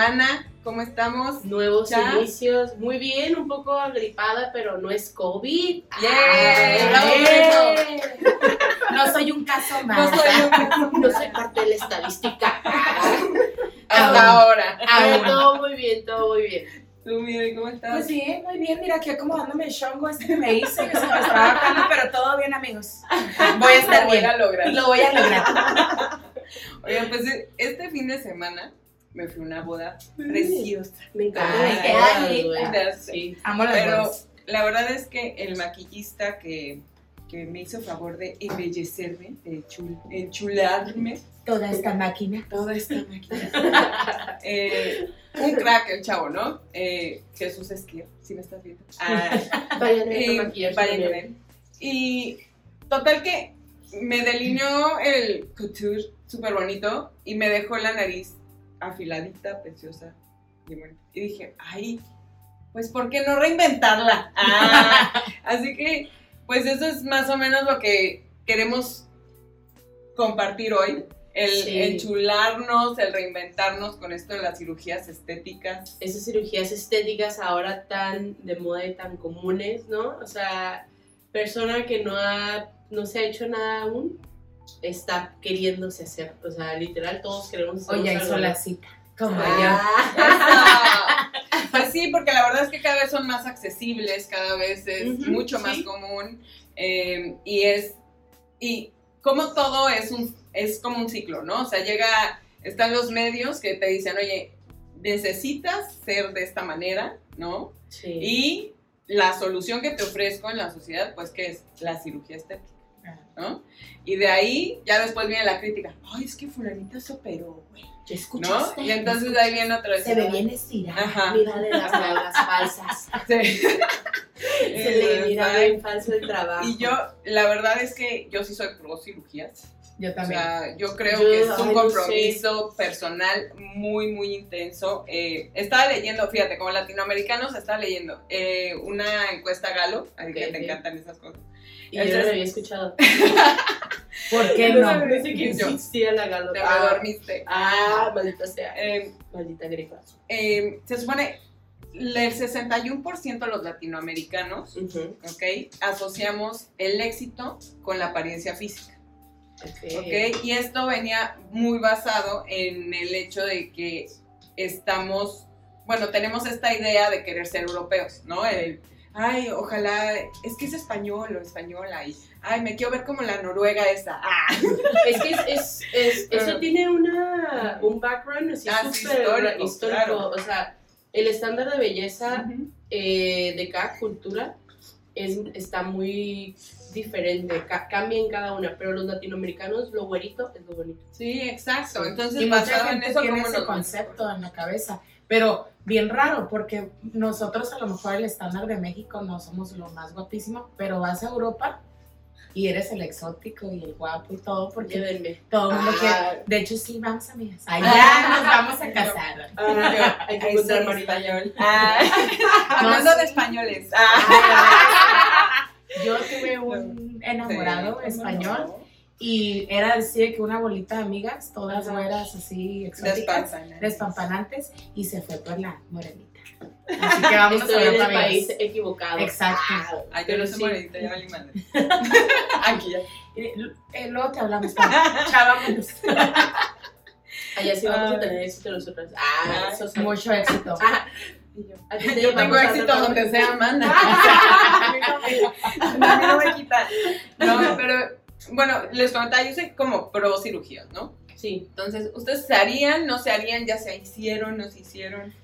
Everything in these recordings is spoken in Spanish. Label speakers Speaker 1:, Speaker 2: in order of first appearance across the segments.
Speaker 1: semana. ¿Cómo estamos?
Speaker 2: Nuevos inicios. Muy bien, un poco agripada, pero no es COVID. Ah,
Speaker 1: por
Speaker 2: ¡yay!
Speaker 3: No soy un caso
Speaker 1: No
Speaker 3: más.
Speaker 1: soy un-
Speaker 2: No soy parte de la estadística.
Speaker 1: hasta ahora.
Speaker 2: Ah, todo muy bien, todo muy bien.
Speaker 1: Tú, Miguel, ¿cómo estás?
Speaker 3: Pues bien, muy bien. Mira, aquí acomodándome el chongo este que me hice, que se me estaba bajando, pero todo bien, amigos. Voy a estar
Speaker 1: Lo voy
Speaker 3: bien.
Speaker 1: a lograr.
Speaker 3: Lo voy a lograr.
Speaker 1: Oigan, pues este fin de semana me fui a una boda preciosa.
Speaker 2: Me encanta.
Speaker 1: Ya
Speaker 2: Sí.
Speaker 3: Amo las
Speaker 1: Pero
Speaker 3: bodas.
Speaker 1: la verdad es que el maquillista que, que me hizo favor de embellecerme, de chul- enchularme,
Speaker 3: Toda esta máquina.
Speaker 1: toda esta máquina. Eh, un crack el chavo, ¿no? Eh, Jesús Esquier, si me estás viendo. Ah,
Speaker 2: Vayan a
Speaker 1: ver. Y total que me delineó el couture súper bonito y me dejó la nariz afiladita, preciosa. Y, bonita. Y dije, ay, pues ¿por qué no reinventarla? Ah, así que, pues eso es más o menos lo que queremos compartir hoy. El
Speaker 2: Sí.
Speaker 1: enchularnos, el reinventarnos con esto de las cirugías estéticas.
Speaker 2: Esas cirugías estéticas ahora tan de moda y tan comunes, ¿no? O sea, persona que no ha, no se ha hecho nada aún, está queriéndose hacer. O sea, literal, todos queremos hacer
Speaker 3: Oye, hizo la cita. Como
Speaker 2: Ah.
Speaker 1: Pues sí, porque la verdad es que cada vez son más accesibles, cada vez es mucho más
Speaker 2: sí.
Speaker 1: común eh, y es y como todo es un es como un ciclo, ¿no? O sea, llega están los medios que te dicen, oye, necesitas ser de esta manera, ¿no?
Speaker 2: Sí.
Speaker 1: Y la solución que te ofrezco en la sociedad, pues que es la cirugía estética, ¿no? Y de ahí ya después viene la crítica, ay, es que fulanita se operó, güey,
Speaker 3: ¿Qué
Speaker 1: ¿no?
Speaker 3: escuchaste?
Speaker 1: Y entonces ahí viene otra vez.
Speaker 3: Se ve bien estirada.
Speaker 1: Ajá.
Speaker 2: Mírale las nalgas falsas.
Speaker 1: Sí.
Speaker 2: Se le mira bien falso el trabajo.
Speaker 1: Y yo, la verdad es que yo sí soy pro cirugías.
Speaker 3: Yo
Speaker 1: O
Speaker 3: también.
Speaker 1: sea, yo creo
Speaker 2: Yo,
Speaker 1: que es
Speaker 2: ay,
Speaker 1: un
Speaker 2: no
Speaker 1: compromiso personal muy, muy intenso. Eh, estaba leyendo, fíjate, como latinoamericanos, estaba leyendo eh, una encuesta Galo, a ti que te encantan esas cosas.
Speaker 2: Y yo no lo había escuchado.
Speaker 3: ¿Por qué
Speaker 2: no?
Speaker 3: no?
Speaker 2: sabía que
Speaker 1: Yo.
Speaker 2: existía la galo.
Speaker 1: Te
Speaker 2: Ah,
Speaker 1: dormiste.
Speaker 2: ah, maldita sea.
Speaker 1: Eh,
Speaker 2: Maldita gripa.
Speaker 1: eh, se supone el 61% de los latinoamericanos,
Speaker 2: Ujú.
Speaker 1: ¿ok? Asociamos el éxito con la apariencia física.
Speaker 2: Ok.
Speaker 1: ¿ok? Y esto venía muy basado en el hecho de que estamos, bueno, tenemos esta idea de querer ser europeos, ¿no? El, ay, ojalá, es que es español o española, y, ay, me quiero ver como la noruega esa. Ah,
Speaker 2: Es que es, es, es- eso tiene una, un background así
Speaker 1: Ah,
Speaker 2: súper
Speaker 1: histórico,
Speaker 2: histórico.
Speaker 1: claro.
Speaker 2: O sea, el estándar de belleza eh, de cada cultura es, está muy diferente, ca- cambia en cada una, pero los latinoamericanos, lo güerito es lo bonito.
Speaker 1: Sí, exacto. Entonces,
Speaker 3: y
Speaker 1: basado en eso,
Speaker 3: tiene
Speaker 1: ¿cómo
Speaker 3: ese concepto en la cabeza. Pero bien raro, porque nosotros a lo mejor el estándar de México no somos lo más guapísimo, pero vas a Europa y eres el exótico y el guapo y todo, porque
Speaker 2: Llévenme.
Speaker 3: todo el mundo
Speaker 2: Ah.
Speaker 3: quiere. De hecho, sí, vamos, amigas. Allá
Speaker 1: Ah.
Speaker 3: nos vamos a casar.
Speaker 2: Ah, hay que encontrar marido.
Speaker 1: español. Ah, hablando de españoles. Ah.
Speaker 3: Yo tuve un enamorado
Speaker 1: Sí,
Speaker 3: español
Speaker 1: ¿cómo
Speaker 3: y era así que una bolita de amigas, todas güeras así exóticas,
Speaker 1: Despampanantes.
Speaker 3: y se fue por la morenita. Así que vamos a
Speaker 2: Estoy en el país equivocado.
Speaker 3: Exacto.
Speaker 2: Ah,
Speaker 1: Ay, yo
Speaker 2: pero
Speaker 1: no soy
Speaker 2: sí.
Speaker 1: morenita, ya valí madre. Aquí ya.
Speaker 3: Eh, eh, luego te hablamos. Chao, vámonos.
Speaker 2: Allá sí vamos a
Speaker 1: Ay.
Speaker 2: tener éxito nosotros. Ah,
Speaker 1: Ah,
Speaker 2: eso sí.
Speaker 3: Mucho éxito.
Speaker 2: Ah, a ti te
Speaker 1: Yo tengo éxito donde sea, manda. No me- no me quita. No, pero bueno, les comentaba, yo soy como pro cirugías, ¿no?
Speaker 2: Sí.
Speaker 1: Entonces, ¿ustedes se harían, no se harían, ya se hicieron, no se hicieron?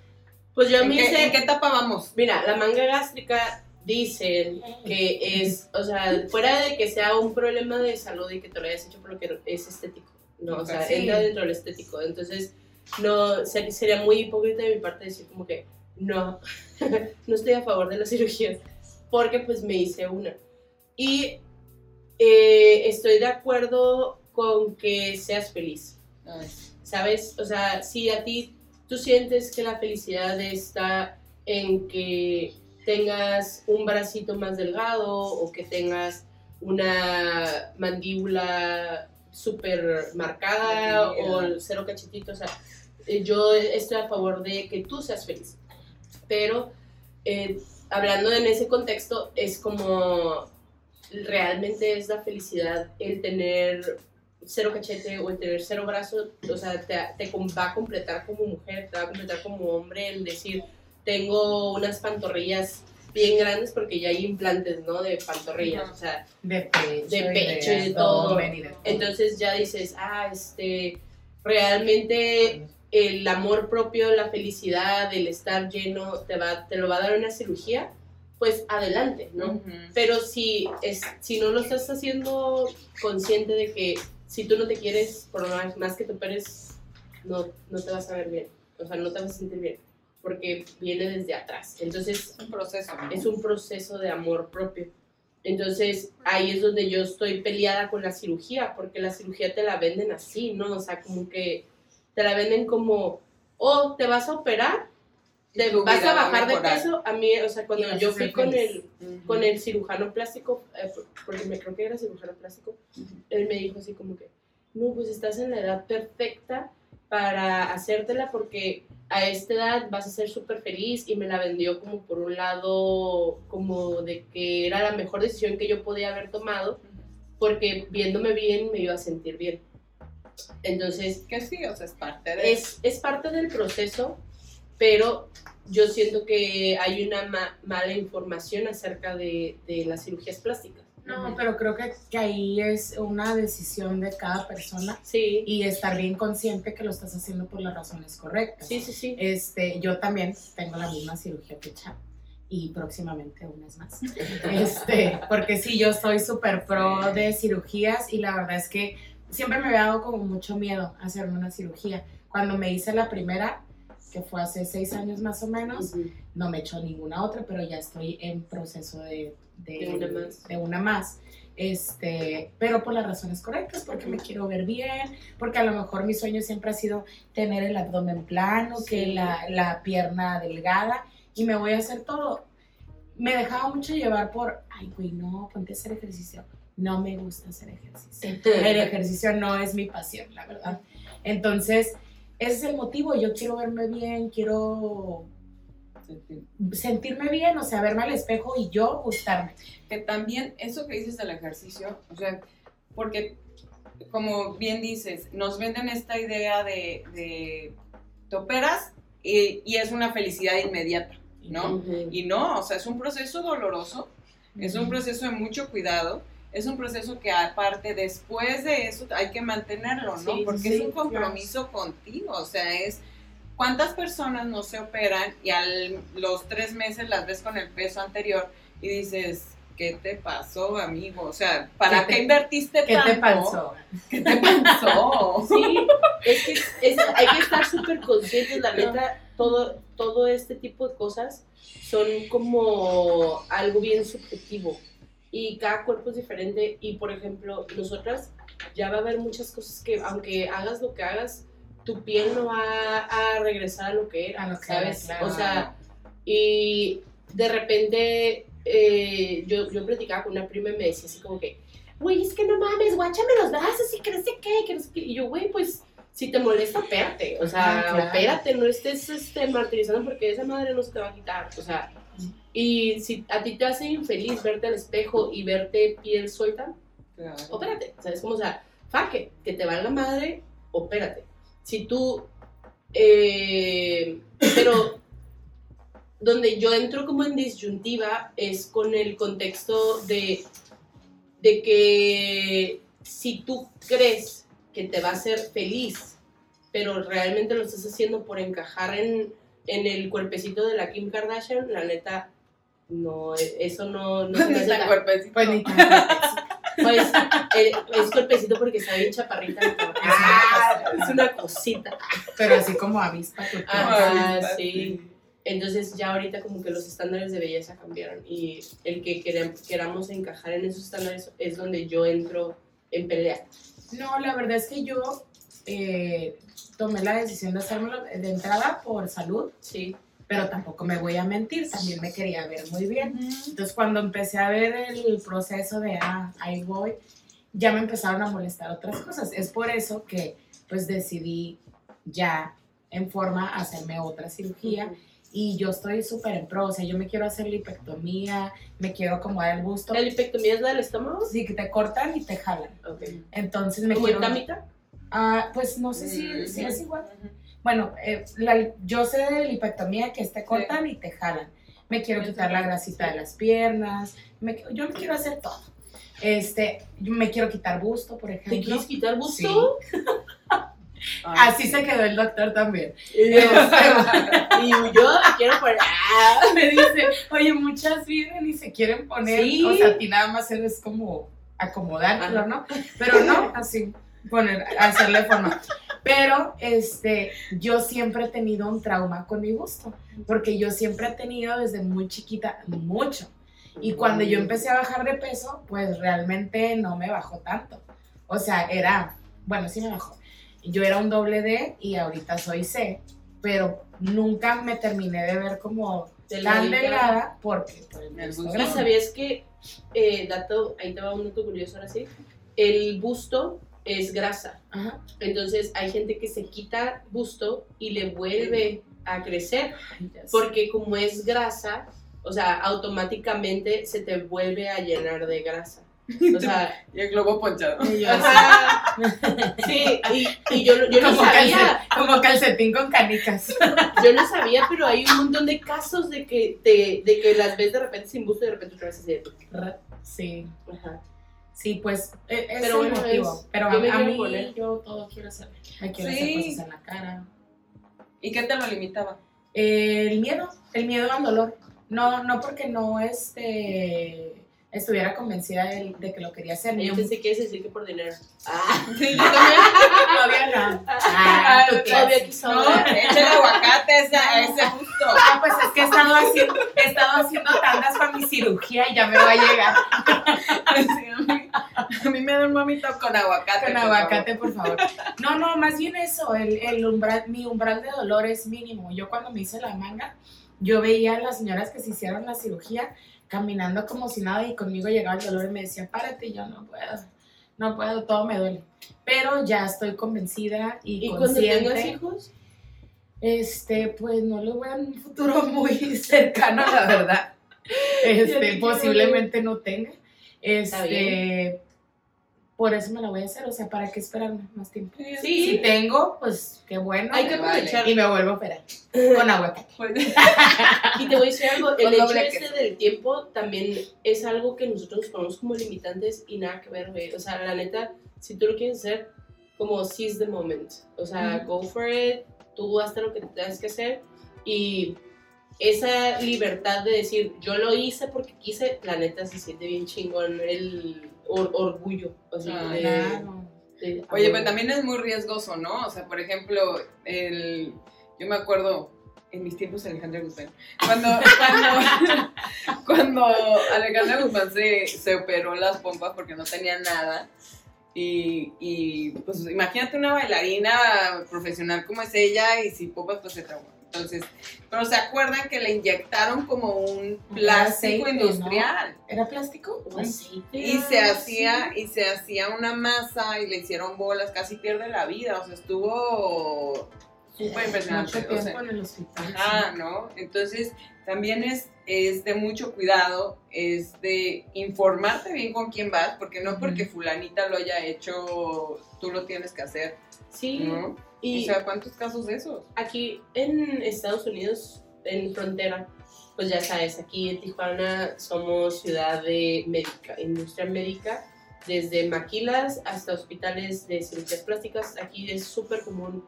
Speaker 2: Pues yo
Speaker 1: ¿En
Speaker 2: me hice.
Speaker 1: en qué etapa vamos?
Speaker 2: Mira, la manga gástrica dicen que es, o sea, fuera de que sea un problema de salud y que te lo hayas hecho porque es estético, no, o sea,
Speaker 1: Sí.
Speaker 2: entra dentro del estético, entonces no, ser- sería muy hipócrita de mi parte decir como que no, no estoy a favor de las cirugías, porque pues me hice una. Y eh, estoy de acuerdo con que seas feliz. ¿sabes? O sea, si a ti tú sientes que la felicidad está en que tengas un bracito más delgado o que tengas una mandíbula súper marcada o cero cachetito, o sea, eh, yo estoy a favor de que tú seas feliz. Pero eh, hablando en ese contexto, es como realmente es la felicidad el tener cero cachete o el tener cero brazo, o sea, te, te va a completar como mujer, te va a completar como hombre el decir, tengo unas pantorrillas bien grandes porque ya hay implantes, ¿no? De pantorrillas, o sea,
Speaker 3: De pecho,
Speaker 2: De pecho y de todo. entonces ya dices, ah, este, realmente el amor propio, la felicidad, el estar lleno, te, va, te lo va a dar una cirugía, pues adelante, ¿no? Pero si, es, si no lo estás haciendo consciente de que si tú no te quieres, por más, más que te operes, no, no te vas a ver bien, o sea, no te vas a sentir bien, porque viene desde atrás. Entonces,
Speaker 1: Es un proceso. ¿no?
Speaker 2: es un proceso de amor propio. Entonces, ahí es donde yo estoy peleada con la cirugía, porque la cirugía te la venden así, ¿no? O sea, como que te la venden como, oh, te vas a operar,
Speaker 1: Tu
Speaker 2: vas a bajar de peso. A mí, o sea, cuando yo fui con el,
Speaker 1: Ujú.
Speaker 2: con el cirujano plástico, eh, porque me creo que era cirujano plástico,
Speaker 1: Ujú.
Speaker 2: él me dijo así como que, no, pues estás en la edad perfecta para hacértela porque a esta edad vas a ser súper feliz y me la vendió como por un lado, como de que era la mejor decisión que yo podía haber tomado porque viéndome bien me iba a sentir bien. Entonces,
Speaker 1: Que sí, o sea, es parte de
Speaker 2: es, es parte del proceso, pero yo siento que hay una ma- mala información acerca de, de las cirugías plásticas.
Speaker 3: No, pero creo que, que ahí es una decisión de cada persona
Speaker 2: Sí,
Speaker 3: y estar bien consciente que lo estás haciendo por las razones correctas.
Speaker 2: sí, sí, sí.
Speaker 3: Este, yo también tengo la misma cirugía que Cha y próximamente unas más. Este, porque sí, yo soy súper pro de cirugías y la verdad es que siempre me había dado como mucho miedo hacerme una cirugía. Cuando me hice la primera, que fue hace seis años más o menos,
Speaker 2: Ujú.
Speaker 3: no me he hecho ninguna otra, pero ya estoy en proceso de, de,
Speaker 2: De una más.
Speaker 3: de una más. Este, pero por las razones correctas, porque me quiero ver bien, porque a lo mejor mi sueño siempre ha sido tener el abdomen plano, que
Speaker 2: Sí.
Speaker 3: la, la pierna delgada, y me voy a hacer todo. Me dejaba mucho llevar por, ay, güey, no, ponte a hacer ejercicio. No me gusta hacer ejercicio. El ejercicio no es mi pasión, la verdad. Entonces, ese es el motivo. Yo quiero verme bien, quiero sentirme bien, o sea, verme al espejo y yo gustarme.
Speaker 1: que también eso que dices del ejercicio, o sea, porque como bien dices, nos venden esta idea de, de te operas y, y es una felicidad inmediata, ¿no? Y no, o sea, es un proceso doloroso, es un proceso de mucho cuidado, es un proceso que aparte después de eso hay que mantenerlo, ¿no?
Speaker 2: Sí,
Speaker 1: Porque
Speaker 3: sí,
Speaker 1: es un compromiso contigo, o sea, es cuántas personas no se operan y a los tres meses las ves con el peso anterior y dices, ¿qué te pasó, amigo? O sea, ¿para
Speaker 3: ¿Qué
Speaker 1: qué,
Speaker 3: te-
Speaker 1: invertiste
Speaker 3: ¿Qué
Speaker 1: tanto?
Speaker 3: te pasó?
Speaker 1: ¿Qué te pasó?
Speaker 2: Sí, es que es- hay que estar súper conscientes, la neta, todo, todo este tipo de cosas son como algo bien subjetivo y cada cuerpo es diferente y por ejemplo, nosotras ya va a haber muchas cosas que aunque hagas lo que hagas, tu piel no va a regresar a lo que era,
Speaker 3: A lo que
Speaker 2: ¿sabes?
Speaker 3: era, claro.
Speaker 2: O sea, y de repente eh, yo, yo platicaba con una prima y me decía así como que, güey, es que no mames, guáchame los brazos y que no sé qué, que no sé qué. Y yo, güey, pues si te molesta, opérate. O sea,
Speaker 3: Ah, claro.
Speaker 2: opérate, no estés este, martirizando porque esa madre no se te va a quitar. O sea, y si a ti te hace infeliz verte al espejo y verte piel suelta,
Speaker 1: Claro.
Speaker 2: opérate. ¿Sabes? Como, o sea, faque, que te valga madre, opérate. Si tú, eh, pero donde yo entro como en disyuntiva es con el contexto de, de que si tú crees que te va a hacer feliz, pero realmente lo estás haciendo por encajar en, en el cuerpecito de la Kim Kardashian, la neta, no, eso no, no me
Speaker 1: Ni tan cuerpecito.
Speaker 3: Pues ni tan-
Speaker 2: pues, eh, es cuerpecito porque está bien chaparrita.
Speaker 3: Ah.
Speaker 2: es una cosita.
Speaker 3: pero así como avispa tu
Speaker 2: Ah, sí. Entonces ya ahorita como que los estándares de belleza cambiaron y el que queram- queramos encajar en esos estándares es donde yo entro en pelea.
Speaker 3: No, la verdad es que yo eh, tomé la decisión de hacérmelo de entrada por salud,
Speaker 2: Sí.
Speaker 3: Pero tampoco me voy a mentir, también me quería ver muy bien. Entonces cuando empecé a ver el proceso de, ah, ahí voy, ya me empezaron a molestar otras cosas. Es por eso que pues decidí ya en forma hacerme otra cirugía y yo estoy súper en pro, o sea, yo me quiero hacer lipectomía, me quiero acomodar el busto.
Speaker 2: ¿La lipectomía es la del estómago?
Speaker 3: Sí, que te cortan y te jalan.
Speaker 2: Ok.
Speaker 3: Entonces me
Speaker 2: ¿Como
Speaker 3: quiero... Ah, pues no sé si,
Speaker 1: Mm,
Speaker 3: si es igual. Bueno, eh, la- yo sé de lipectomía que te cortan y te jalan. Me quiero quitar la grasita de las piernas. me- yo me quiero hacer todo. Este, yo me quiero quitar busto, por
Speaker 2: ¿Te
Speaker 3: ejemplo.
Speaker 2: quieres quitar busto?
Speaker 1: Ay,
Speaker 3: Así se quedó el doctor también.
Speaker 2: Y yo y yo me quiero poner. ¡Ah!
Speaker 3: Me dice, oye, muchas vienen y se quieren poner,
Speaker 2: Sí.
Speaker 3: o sea, a ti nada más eres como acomodártelo. ¿no? Pero no, así, poner, hacerle forma. Pero, este, yo siempre he tenido un trauma con mi busto, porque yo siempre he tenido desde muy chiquita mucho. Y cuando yo empecé a bajar de peso, pues realmente no me bajó tanto. O sea, era, bueno, sí me bajó. Yo era un doble D y ahorita soy C, pero nunca me terminé de ver como tan delgada porque por el
Speaker 1: El
Speaker 3: busto.
Speaker 2: ¿Y
Speaker 3: grande.
Speaker 2: sabías que, eh, dato, ahí te va un dato curioso ahora sí, el busto es grasa.
Speaker 3: Ajá.
Speaker 2: Entonces hay gente que se quita busto y le vuelve a crecer. Porque como es grasa, o sea, automáticamente se te vuelve a llenar de grasa. O sea,
Speaker 1: Y el globo ponchado.
Speaker 3: Y yo
Speaker 2: sí, y, y yo, yo no
Speaker 3: como,
Speaker 2: sabía,
Speaker 3: calce- como calcetín con canicas.
Speaker 2: yo no sabía, pero hay un montón de casos de que, te, de que las ves de repente sin busto y de repente otra vez así. de-
Speaker 3: Sí,
Speaker 2: Ajá.
Speaker 3: Sí, pues e- es
Speaker 2: Pero
Speaker 3: el motivo.
Speaker 2: es-
Speaker 3: Pero
Speaker 2: yo
Speaker 3: a,
Speaker 2: me
Speaker 3: a mí
Speaker 2: poner.
Speaker 3: yo todo quiero hacer. Me quiero
Speaker 1: Sí.
Speaker 3: hacer cosas en la cara.
Speaker 1: ¿Y qué te lo limitaba?
Speaker 3: Eh, el miedo, el miedo al dolor. No, no porque no este, estuviera convencida de, de que lo quería hacer.
Speaker 2: Yo pensé que decir que por dinero. Ah,
Speaker 1: Sí, yo también.
Speaker 3: Todavía no. Ah, tú
Speaker 2: todavía
Speaker 1: No, échale aguacate a ese, gusto.
Speaker 3: Ah, pues es que he estado haciendo, he estado haciendo tandas para mi cirugía y ya me va a llegar
Speaker 1: Sí, a, mí, me da un mamito con aguacate.
Speaker 3: con
Speaker 1: por
Speaker 3: aguacate, por favor. No, no, más bien eso, el, el umbral, mi umbral de dolor es mínimo. Yo cuando me hice la manga, yo veía a las señoras que se hicieron la cirugía caminando como si nada y conmigo llegaba el dolor y me decía, párate, y yo no puedo, no puedo, todo me duele. Pero ya estoy convencida y,
Speaker 2: ¿Y cuando tengas
Speaker 3: consciente.
Speaker 2: hijos?
Speaker 3: Este, pues no lo veo en un futuro muy cercano, la verdad. Este, posiblemente no tenga. Este, por eso me la voy a hacer, o sea, ¿para qué esperarme más tiempo?
Speaker 2: Sí.
Speaker 3: Si tengo, pues qué bueno.
Speaker 2: Hay que
Speaker 1: Vale.
Speaker 2: aprovechar.
Speaker 3: Y me vuelvo a operar con aguacate.
Speaker 1: Pues,
Speaker 2: Y te voy a decir algo, el
Speaker 1: Con
Speaker 2: hecho este del tiempo también es algo que nosotros nos ponemos como limitantes y nada que ver, güey. O sea, la neta, si tú lo quieres hacer, como seize the moment. O sea, go for it, tú haz lo que tengas que hacer y esa libertad de decir, yo lo hice porque quise, la neta se siente bien chingón el or- orgullo. O sea,
Speaker 1: Ah,
Speaker 2: de-
Speaker 3: Claro.
Speaker 2: de-
Speaker 1: Oye, pues también es muy riesgoso, ¿no? O sea, por ejemplo, el, yo me acuerdo en mis tiempos Alejandra Guzmán, cuando, cuando, cuando Alejandra Guzmán se, se operó las pompas porque no tenía nada. Y, y, pues imagínate una bailarina profesional como es ella y sin pompas pues se traumó. Entonces, pero se acuerdan que le inyectaron como un plástico
Speaker 3: aceite, ¿no?
Speaker 1: industrial.
Speaker 3: ¿Era plástico?
Speaker 2: Aceite,
Speaker 1: Y se hacía,
Speaker 2: así.
Speaker 1: y se hacía una masa y le hicieron bolas, casi pierde la vida, o sea, estuvo súper impresionante.
Speaker 3: Mucho
Speaker 1: o sea,
Speaker 3: tiempo en el hospital.
Speaker 1: ajá, ¿no? Entonces, también es, es de mucho cuidado, es de informarte bien con quién vas, porque no porque fulanita lo haya hecho, tú lo tienes que hacer,
Speaker 2: Sí,
Speaker 1: ¿no?
Speaker 2: Y
Speaker 1: o sea, ¿cuántos casos de esos?
Speaker 2: aquí en Estados Unidos, en frontera, pues ya sabes, aquí en Tijuana somos ciudad de médica, industria médica, desde maquilas hasta hospitales de cirugías plásticas. Aquí es súper común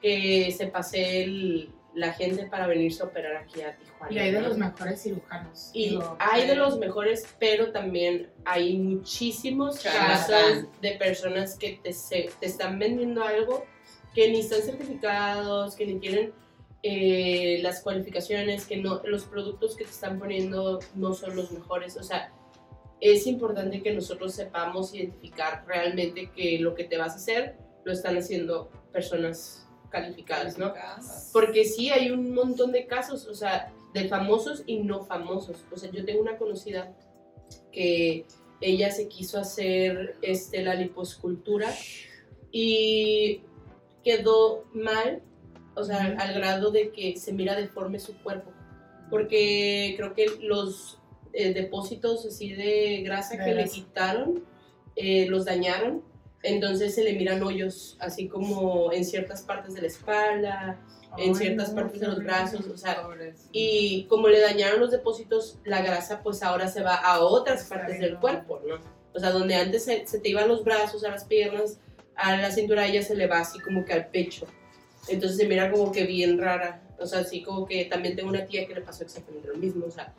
Speaker 2: que se pase el- la gente para venirse a operar aquí a Tijuana.
Speaker 3: Y hay de
Speaker 2: ¿no?
Speaker 3: los mejores cirujanos.
Speaker 2: Y
Speaker 3: Digo,
Speaker 2: hay de
Speaker 3: eh,
Speaker 2: los mejores, pero también hay muchísimos casos de personas que te, se- te están vendiendo algo que ni están certificados, que ni tienen eh, las cualificaciones, que no, los productos que te están poniendo no son los mejores. O sea, es importante que nosotros sepamos identificar realmente que lo que te vas a hacer lo están haciendo personas calificadas, ¿no? Porque sí hay un montón de casos, o sea, de famosos y no famosos. O sea, yo tengo una conocida que ella se quiso hacer este, la liposcultura y quedó mal, o sea, al grado de que se mira deforme su cuerpo, porque creo que los eh, depósitos así de grasa
Speaker 3: De
Speaker 2: que le quitaron eh, los dañaron, entonces se le miran hoyos, así como en ciertas partes de la espalda, en
Speaker 3: Ay,
Speaker 2: ciertas
Speaker 3: no,
Speaker 2: partes de los brazos, o sea, y como le dañaron los depósitos, la grasa pues ahora se va a otras partes del cuerpo, ¿no? O sea, donde antes se, se te iban los brazos, a las piernas, a la cintura, ella se le va así como que al pecho. Entonces se mira como que bien rara. O sea, así como que también tengo una tía que le pasó exactamente lo mismo. O sea,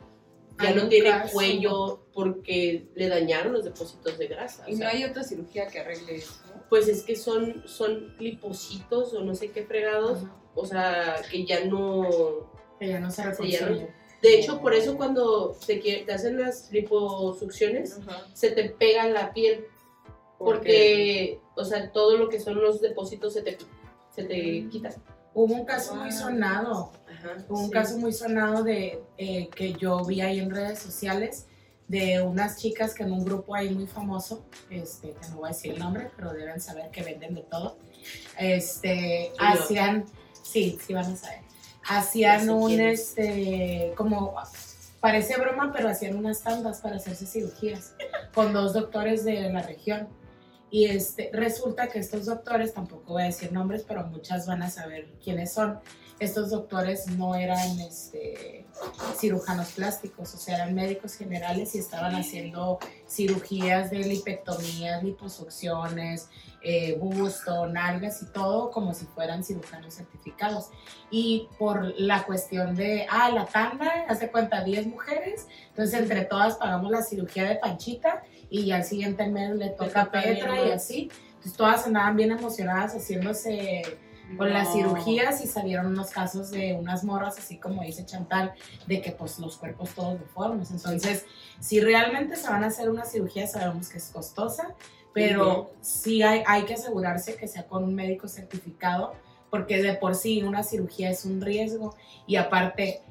Speaker 2: ya no tiene
Speaker 3: caso.
Speaker 2: cuello porque le dañaron los depósitos de grasa. o
Speaker 1: Y no
Speaker 2: sea,
Speaker 1: hay otra cirugía que arregle eso.
Speaker 2: Pues es que son, son lipositos o no sé qué fregados.
Speaker 3: Ajá.
Speaker 2: O sea, que ya no
Speaker 3: Que ya no se
Speaker 2: Sí, ya no-
Speaker 3: reconstruye.
Speaker 2: De hecho, por eso cuando te, te hacen las liposucciones,
Speaker 1: Ajá.
Speaker 2: se te pega la piel. Porque, o sea, todo lo que son los depósitos se te, se te quitan.
Speaker 3: Hubo un caso muy sonado,
Speaker 2: Ajá,
Speaker 3: hubo un caso muy sonado de eh, que yo vi ahí en redes sociales de unas chicas que en un grupo ahí muy famoso, este, que no voy a decir el nombre, pero deben saber que venden de todo, este, hacían, sí, sí van a saber, hacían un, este, como, parece broma, pero hacían unas tandas para hacerse cirugías con dos doctores de la región. Y este, resulta que estos doctores, tampoco voy a decir nombres, pero muchas van a saber quiénes son. Estos doctores no eran este, cirujanos plásticos, o sea, eran médicos generales y estaban haciendo cirugías de lipectomías, liposucciones, eh, busto, nalgas y todo como si fueran cirujanos certificados. Y por la cuestión de, ah, la tanda, hace cuenta 10 mujeres, entonces entre todas pagamos la cirugía de Panchita y al siguiente mes le toca a Petra
Speaker 2: bien,
Speaker 3: y así. Entonces todas andaban bien emocionadas haciéndose con las
Speaker 1: No.
Speaker 3: cirugías y salieron unos casos de unas morras, así como dice Chantal, de que pues los cuerpos todos deformes. Entonces, si realmente se van a hacer una cirugía, sabemos que es costosa, pero sí hay, hay que asegurarse que sea con un médico certificado, porque de por sí una cirugía es un riesgo y aparte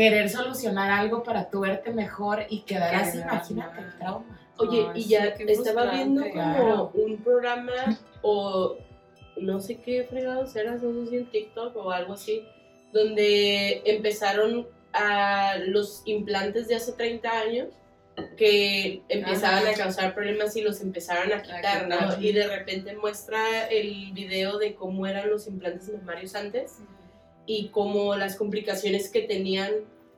Speaker 3: querer solucionar algo para tú verte mejor y quedar así, imagínate el trauma.
Speaker 2: Oye, y ya estaba viendo como
Speaker 3: Claro.
Speaker 2: un programa o no sé qué fregados eras, no sé si en TikTok o algo así, donde empezaron a los implantes de hace 30 años que empezaban
Speaker 1: Ajá.
Speaker 2: a causar problemas y los empezaron a quitar, ¿no? Y de repente muestra el video de cómo eran los implantes mamarios antes y cómo las complicaciones que tenían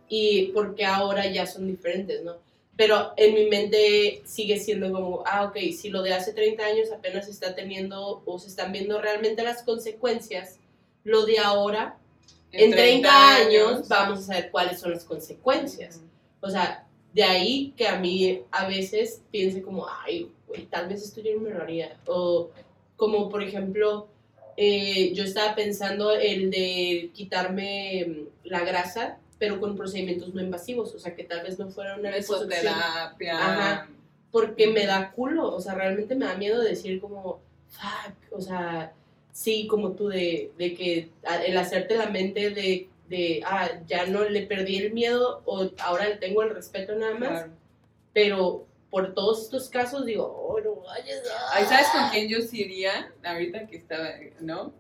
Speaker 2: y por qué ahora ya son diferentes, ¿no? Pero en mi mente sigue siendo como, ah, ok, si lo de hace 30 años apenas está teniendo o se están viendo realmente las consecuencias, lo de ahora, en 30, años, vamos a saber cuáles son las consecuencias. O sea, de ahí que a mí a veces piense como, ay, güey, tal vez esto yo no me lo haría. O como, por ejemplo, eh, yo estaba pensando el de quitarme mm, la grasa, pero con procedimientos no invasivos. O sea, que tal vez no fuera una.
Speaker 1: Mesoterapia.
Speaker 2: Ajá. Porque me da culo. O sea, realmente me da miedo decir como, fuck. O sea, sí, como tú, de, de que el hacerte la mente de, de, ah, ya no le perdí el miedo o ahora le tengo el respeto nada más.
Speaker 1: Claro.
Speaker 2: Pero por todos estos casos digo, oh, no vayas. ah".
Speaker 1: Ay, ¿sabes con quién yo sí iría? Ahorita que estaba, ¿no?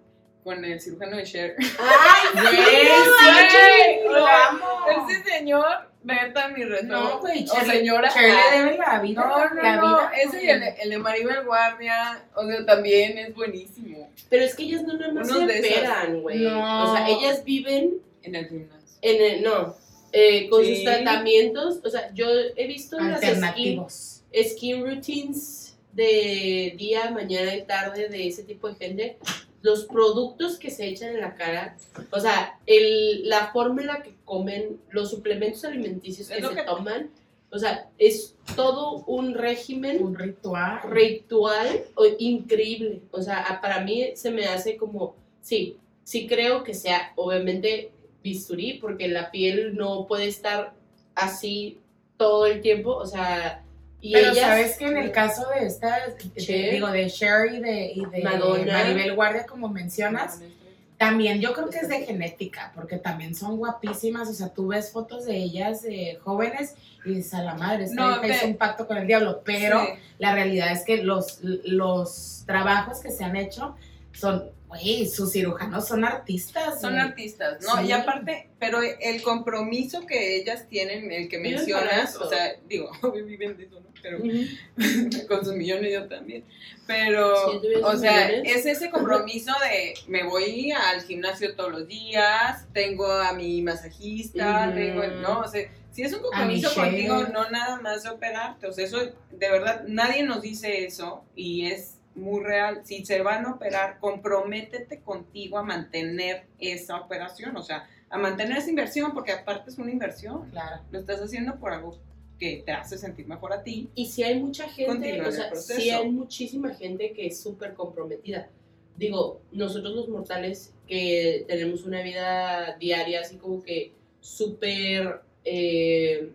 Speaker 1: Con el cirujano de Cher.
Speaker 2: ¡Ay, sí!
Speaker 3: sí,
Speaker 1: no,
Speaker 3: lo amo.
Speaker 1: Ese señor, neta, mi respeto.
Speaker 3: No, güey,
Speaker 1: O señora.
Speaker 3: Cher
Speaker 1: ah,
Speaker 3: le debe la vida.
Speaker 1: No, no,
Speaker 3: la
Speaker 1: no,
Speaker 3: vida.
Speaker 1: ese y el, el de Maribel Guardia, o sea, también es buenísimo.
Speaker 2: Pero es que ellas no nada más
Speaker 1: Unos
Speaker 2: se esperan, güey.
Speaker 3: No.
Speaker 2: O sea, ellas viven
Speaker 1: En el gimnasio.
Speaker 2: en el, no, eh, con
Speaker 1: Sí.
Speaker 2: sus tratamientos. O sea, yo he visto las skin, skin routines de día, mañana y tarde de ese tipo de gente. Los productos que se echan en la cara, o sea, el, la forma en la que comen, los suplementos alimenticios
Speaker 1: Es
Speaker 2: que se
Speaker 1: que-
Speaker 2: toman, o sea, es todo un régimen
Speaker 3: Un ritual.
Speaker 2: ritual o- increíble. O sea, a- para mí se me hace como, sí, sí creo que sea obviamente bisturí, porque la piel no puede estar así todo el tiempo, o sea, y
Speaker 3: Pero
Speaker 2: ellas-
Speaker 3: sabes que en el caso de esta, de- digo, de Sherry y de, y de
Speaker 2: Madonna.
Speaker 3: Maribel Guardia, como mencionas, También yo creo que es de genética, porque también son guapísimas. O sea, tú ves fotos de ellas jóvenes y dices, a la madre, esta
Speaker 1: No,
Speaker 3: hizo un pacto con el diablo. Pero
Speaker 1: Sí.
Speaker 3: la realidad es que los, los trabajos que se han hecho son, güey, sus cirujanos son artistas.
Speaker 1: Son
Speaker 3: güey.
Speaker 1: artistas, ¿no?
Speaker 3: Sí.
Speaker 1: Y aparte, pero el compromiso que ellas tienen, el que mencionas, o sea, digo, viven de eso, ¿no? Pero con sus millones yo también. Pero, o sea,
Speaker 2: millones.
Speaker 1: es ese compromiso de me voy al gimnasio todos los días, tengo a mi masajista, tengo, ¿no? O sea, si es un compromiso contigo, no nada más de operarte, o sea, eso, de verdad, nadie nos dice eso y es muy real. Si se van a operar, comprométete contigo a mantener esa operación, o sea, a mantener esa inversión, porque aparte es una inversión.
Speaker 3: Claro.
Speaker 1: Lo estás haciendo por algo que te hace sentir mejor a ti.
Speaker 2: Y si hay mucha gente, o sea, sí hay muchísima gente que es súper comprometida. Digo, nosotros los mortales que tenemos una vida diaria así como que súper eh,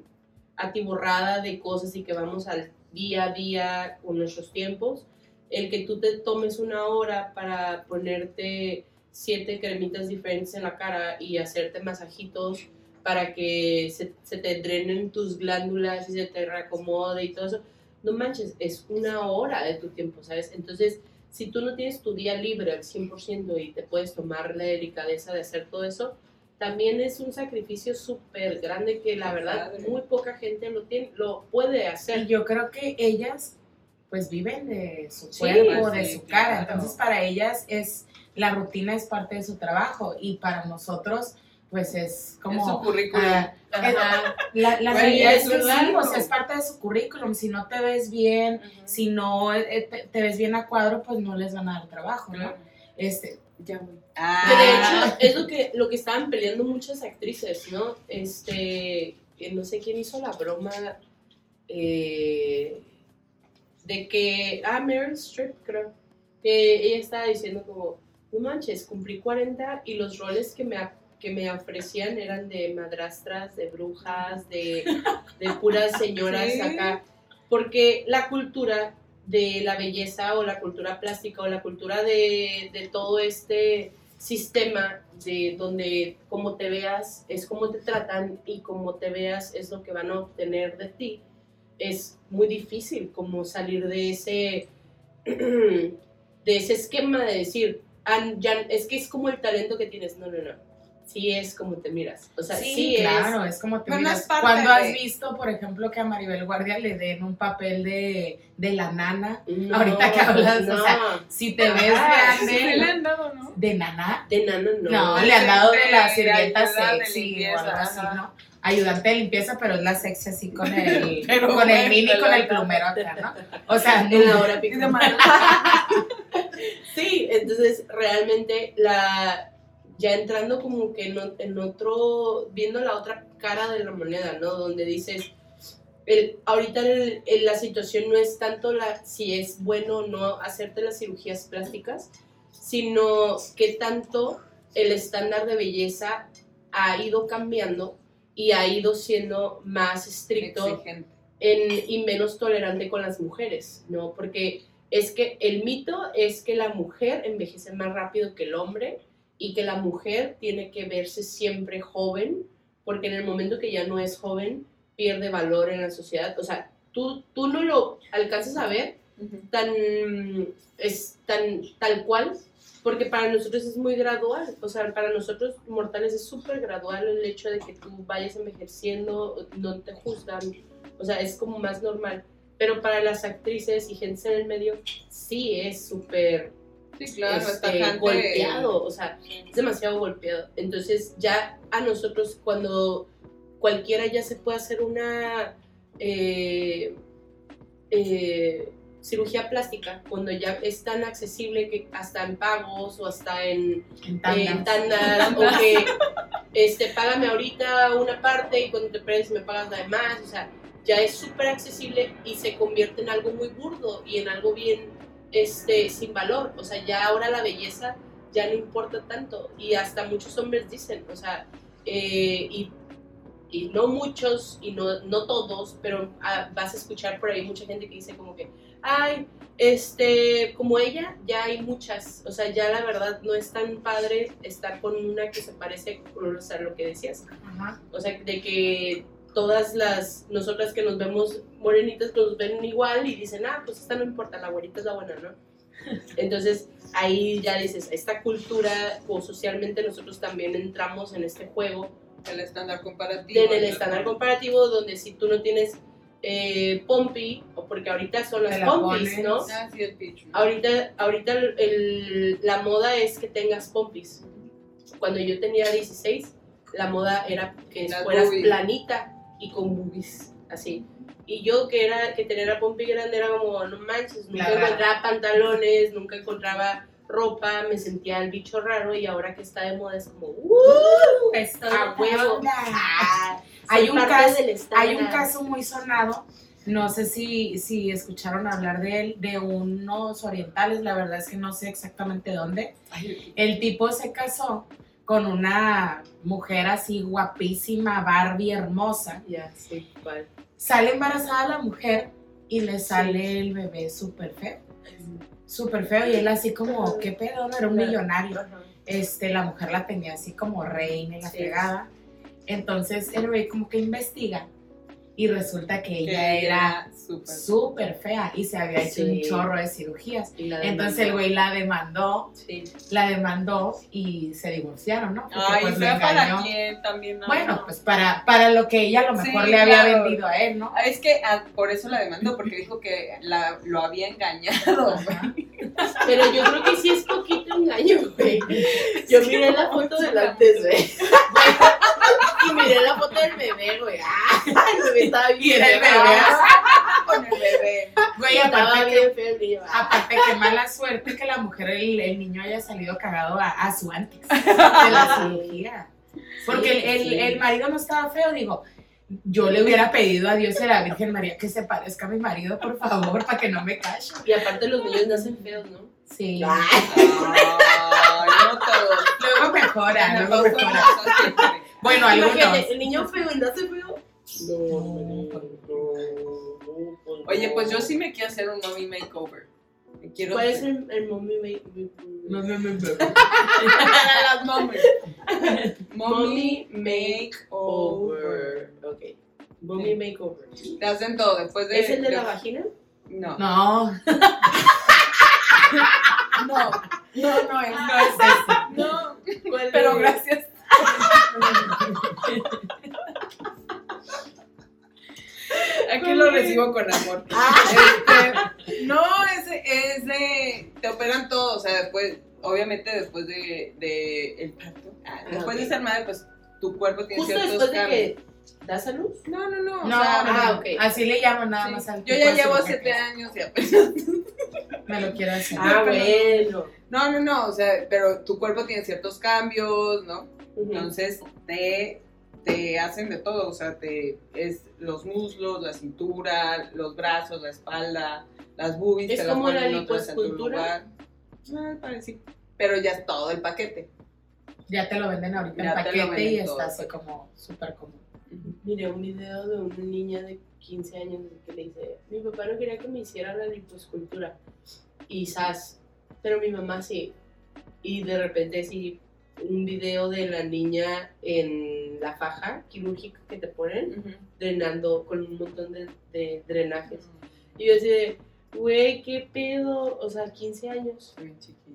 Speaker 2: atiborrada de cosas y que vamos al día a día con nuestros tiempos, el que tú te tomes una hora para ponerte siete cremitas diferentes en la cara y hacerte masajitos para que se, se te drenen tus glándulas y se te reacomode y todo eso. No manches, es una hora de tu tiempo, ¿sabes? Entonces, si tú no tienes tu día libre al 100% y te puedes tomar la delicadeza de hacer todo eso, también es un sacrificio súper grande que la verdad muy poca gente lo, tiene, lo puede
Speaker 3: Y
Speaker 2: hacer.
Speaker 3: yo creo que ellas pues viven de su
Speaker 2: Sí,
Speaker 3: cuerpo, de
Speaker 1: sí,
Speaker 3: su cara.
Speaker 1: claro.
Speaker 3: Entonces para ellas es la rutina es parte de su trabajo y para nosotros pues es como
Speaker 1: es su currículum.
Speaker 3: ah, la, la realidad
Speaker 1: es
Speaker 3: es que sí, pues es parte de su currículum. Si no te ves bien, si no eh, te, te ves bien a cuadro, pues no les van a dar trabajo, ¿no? Este,
Speaker 1: Ya voy.
Speaker 2: Que de
Speaker 1: Ah,
Speaker 2: hecho es lo que, lo que estaban peleando muchas actrices, ¿no? Este, no sé quién hizo la broma eh, de que, ah, Meryl Streep creo, que ella estaba diciendo como, no manches, cumplí 40 y los roles que me, que me ofrecían eran de madrastras, de brujas, de, de puras señoras
Speaker 1: Sí.
Speaker 2: acá, porque la cultura de la belleza o la cultura plástica o la cultura de, de todo este sistema de donde como te veas es como te tratan y como te veas es lo que van a obtener de ti es muy difícil como salir de ese de ese esquema de decir "Ah, ya, es que es como el talento que tienes no no no. Sí es como te miras. O sea sí,
Speaker 3: claro, es como te
Speaker 1: no
Speaker 3: miras. Cuando has visto, por ejemplo, que a Maribel Guardia le den un papel de, de la nana,
Speaker 2: No,
Speaker 3: Ahorita que hablas, o
Speaker 2: no,
Speaker 3: sea, si te ves
Speaker 2: Ah,
Speaker 3: grande,
Speaker 1: sí le han dado, ¿no?
Speaker 3: de nana,
Speaker 2: de nano no.
Speaker 3: No,
Speaker 1: de-
Speaker 3: le han dado de
Speaker 1: de-
Speaker 3: la sirvienta sexy o algo así. ¿no? Ayudante de limpieza, pero es la sexy así con el,
Speaker 1: Pero
Speaker 3: con el mini, con el plumero acá, ¿no? O sea,
Speaker 2: en la hora pico Sí, entonces realmente la ya entrando como que en, otro, viendo la otra cara de la moneda, ¿no? Donde dices, el, ahorita el- el- la situación no es tanto la, si es bueno o no hacerte las cirugías plásticas, sino que tanto el estándar de belleza ha ido cambiando y ha ido siendo más estricto
Speaker 1: Exigente.
Speaker 2: en- y menos tolerante con las mujeres, ¿no? Porque es que el mito es que la mujer envejece más rápido que el hombre y que la mujer tiene que verse siempre joven, porque en el momento que ya no es joven, pierde valor en la sociedad. O sea, tú, tú no lo alcanzas a ver tan, es tan tal cual, porque para nosotros es muy gradual. O sea, para nosotros mortales es súper gradual el hecho de que tú vayas envejeciendo, no te juzgan. O sea, es como más normal. Pero para las actrices y gente en el medio, sí es súper
Speaker 1: Sí, claro,
Speaker 2: este, golpeado, o sea, es demasiado golpeado. Entonces ya a nosotros cuando cualquiera ya se puede hacer una eh, eh, cirugía plástica, cuando ya es tan accesible que hasta en pagos o hasta en,
Speaker 3: en
Speaker 2: en
Speaker 3: tandas.
Speaker 2: o que este, págame ahorita una parte y cuando te predes me pagas la demás, o sea, ya es súper accesible y se convierte en algo muy burdo y en algo bien este, sin valor, o sea, ya ahora la belleza ya no importa tanto y hasta muchos hombres dicen, o sea, eh, y y no muchos y no, no todos, pero ah, vas a escuchar por ahí mucha gente que dice como que, ay, este, como ella, ya hay muchas, o sea, ya la verdad no es tan padre estar con una que se parece, o sea, lo que decías,
Speaker 3: Ajá.
Speaker 2: o sea, de que todas las, nosotras que nos vemos morenitas, nos ven igual y dicen, ah, pues esta no importa, la güerita es la buena, ¿no? Entonces ahí ya dices, esta cultura o socialmente nosotros también entramos en este juego,
Speaker 1: El estándar comparativo.
Speaker 2: en el estándar comparativo, donde si tú no tienes eh, pompi, porque ahorita son las
Speaker 3: la
Speaker 2: pompis.
Speaker 1: Ah. ¿no?
Speaker 2: Ahorita, ahorita el- el- la moda es que tengas pompis. Cuando yo tenía 16, la moda era que
Speaker 1: Las
Speaker 2: fueras
Speaker 1: boobies.
Speaker 2: planita y con boobies, así. Y yo que era que tenía la pompi grande era como, no manches, nunca encontraba pantalones, nunca encontraba ropa, me sentía el bicho raro y ahora que está de moda es como, ¡uh!
Speaker 3: Estoy
Speaker 2: A huevo.
Speaker 3: Hay un caso-
Speaker 2: del estándar.
Speaker 3: Hay un caso muy sonado, no sé si, si escucharon hablar de él, de unos orientales, la verdad es que no sé exactamente dónde. El tipo se casó con una mujer así guapísima, Barbie hermosa.
Speaker 2: Ya, sí, vale.
Speaker 3: Sale embarazada la mujer y le sale el bebé súper feo. Súper feo y él así como, ¿qué pedo? No era un millonario. Este, la mujer la tenía así como reina y la
Speaker 2: Sí.
Speaker 3: fregada. Entonces el güey como que investiga y resulta que
Speaker 1: que
Speaker 3: ella era
Speaker 1: súper.
Speaker 3: fea y se había hecho un chorro de cirugías.
Speaker 2: Y la
Speaker 3: Entonces el güey la demandó,
Speaker 2: Sí.
Speaker 3: la demandó y se divorciaron, ¿no? Porque,
Speaker 1: Ay,
Speaker 3: pues, lo
Speaker 1: fea para
Speaker 3: engañó.
Speaker 1: quién también. no,
Speaker 3: Bueno,
Speaker 1: no.
Speaker 3: pues para, para lo que ella a lo
Speaker 1: Sí,
Speaker 3: mejor le había
Speaker 1: claro.
Speaker 3: vendido a él, ¿no?
Speaker 1: Ah, Es que ah, por eso la demandó, porque dijo que la, lo había engañado.
Speaker 2: Pero yo creo que sí es poquito engaño, güey. Yo miré la foto del antes, güey. Y miré la foto del bebé, güey. Ah, el bebé estaba bien.
Speaker 3: El bebé.
Speaker 1: Con el bebé.
Speaker 3: Güey, aparte que, aparte que mala suerte que la mujer, el, el niño haya salido cagado a, a su antes de la cirugía. Porque el, el-
Speaker 2: sí.
Speaker 3: el marido no estaba feo, digo, yo le hubiera pedido a Dios y a la Virgen María que se parezca a mi marido, por favor, para que no me calle.
Speaker 2: Y aparte los niños nacen feos, ¿no?
Speaker 3: Sí.
Speaker 1: Ay, no.
Speaker 3: Luego mejora, luego
Speaker 1: No
Speaker 3: mejora. Bueno, algunos.
Speaker 2: El niño feo nace feo.
Speaker 1: Oye, pues yo sí me quiero hacer un mommy makeover. Me quiero
Speaker 2: ¿Cuál es el, el mommy make-
Speaker 3: No, no, no, no.
Speaker 1: Para las mommies. Mommy makeover.
Speaker 2: Ok. Mommy makeover.
Speaker 1: Te hacen todo después de.
Speaker 2: ¿Es el de la vagina?
Speaker 1: No.
Speaker 3: No,
Speaker 1: No. No, no es.
Speaker 3: no es ese.
Speaker 1: No.
Speaker 2: ¿Cuál
Speaker 1: Pero gracias. Aquí lo recibo con amor. Este, no, es, es de. Te operan todo, o sea, después, obviamente después de, de el parto. ah, después
Speaker 2: ok.
Speaker 1: de ser madre, pues tu cuerpo tiene
Speaker 2: Justo
Speaker 1: ciertos
Speaker 2: después de
Speaker 1: cambios.
Speaker 2: que das a luz.
Speaker 1: No, no, no. o
Speaker 3: No,
Speaker 1: sea,
Speaker 2: ah,
Speaker 3: no,
Speaker 2: ok.
Speaker 3: así le llaman nada
Speaker 1: sí.
Speaker 3: más al
Speaker 1: Yo ya llevo siete años y apenas.
Speaker 3: Me lo quiero hacer.
Speaker 2: Ah, bueno.
Speaker 1: No, no, no, o sea, pero tu cuerpo tiene ciertos cambios, ¿no? Entonces te, te hacen de todo, o sea, te, es los muslos, la cintura, los brazos, la espalda, las boobies,
Speaker 2: ¿Es
Speaker 1: te las
Speaker 2: como la
Speaker 1: ponen otras en tu
Speaker 2: lipoescultura?
Speaker 1: lugar. Ah, parecido. Pero ya es todo el paquete.
Speaker 3: Ya te lo venden ahorita
Speaker 1: Ya
Speaker 3: en
Speaker 1: te lo
Speaker 3: paquete y está así como súper común.
Speaker 2: Miré un video de una niña de 15 años que le dice, mi papá no quería que me hiciera la liposcultura. Y sas, pero mi mamá sí. Y de repente sí, un video de la niña en la faja quirúrgica que te ponen,
Speaker 1: Ujú.
Speaker 2: drenando con un montón de, de drenajes. Y yo así de, güey, qué pedo, o sea, 15 años.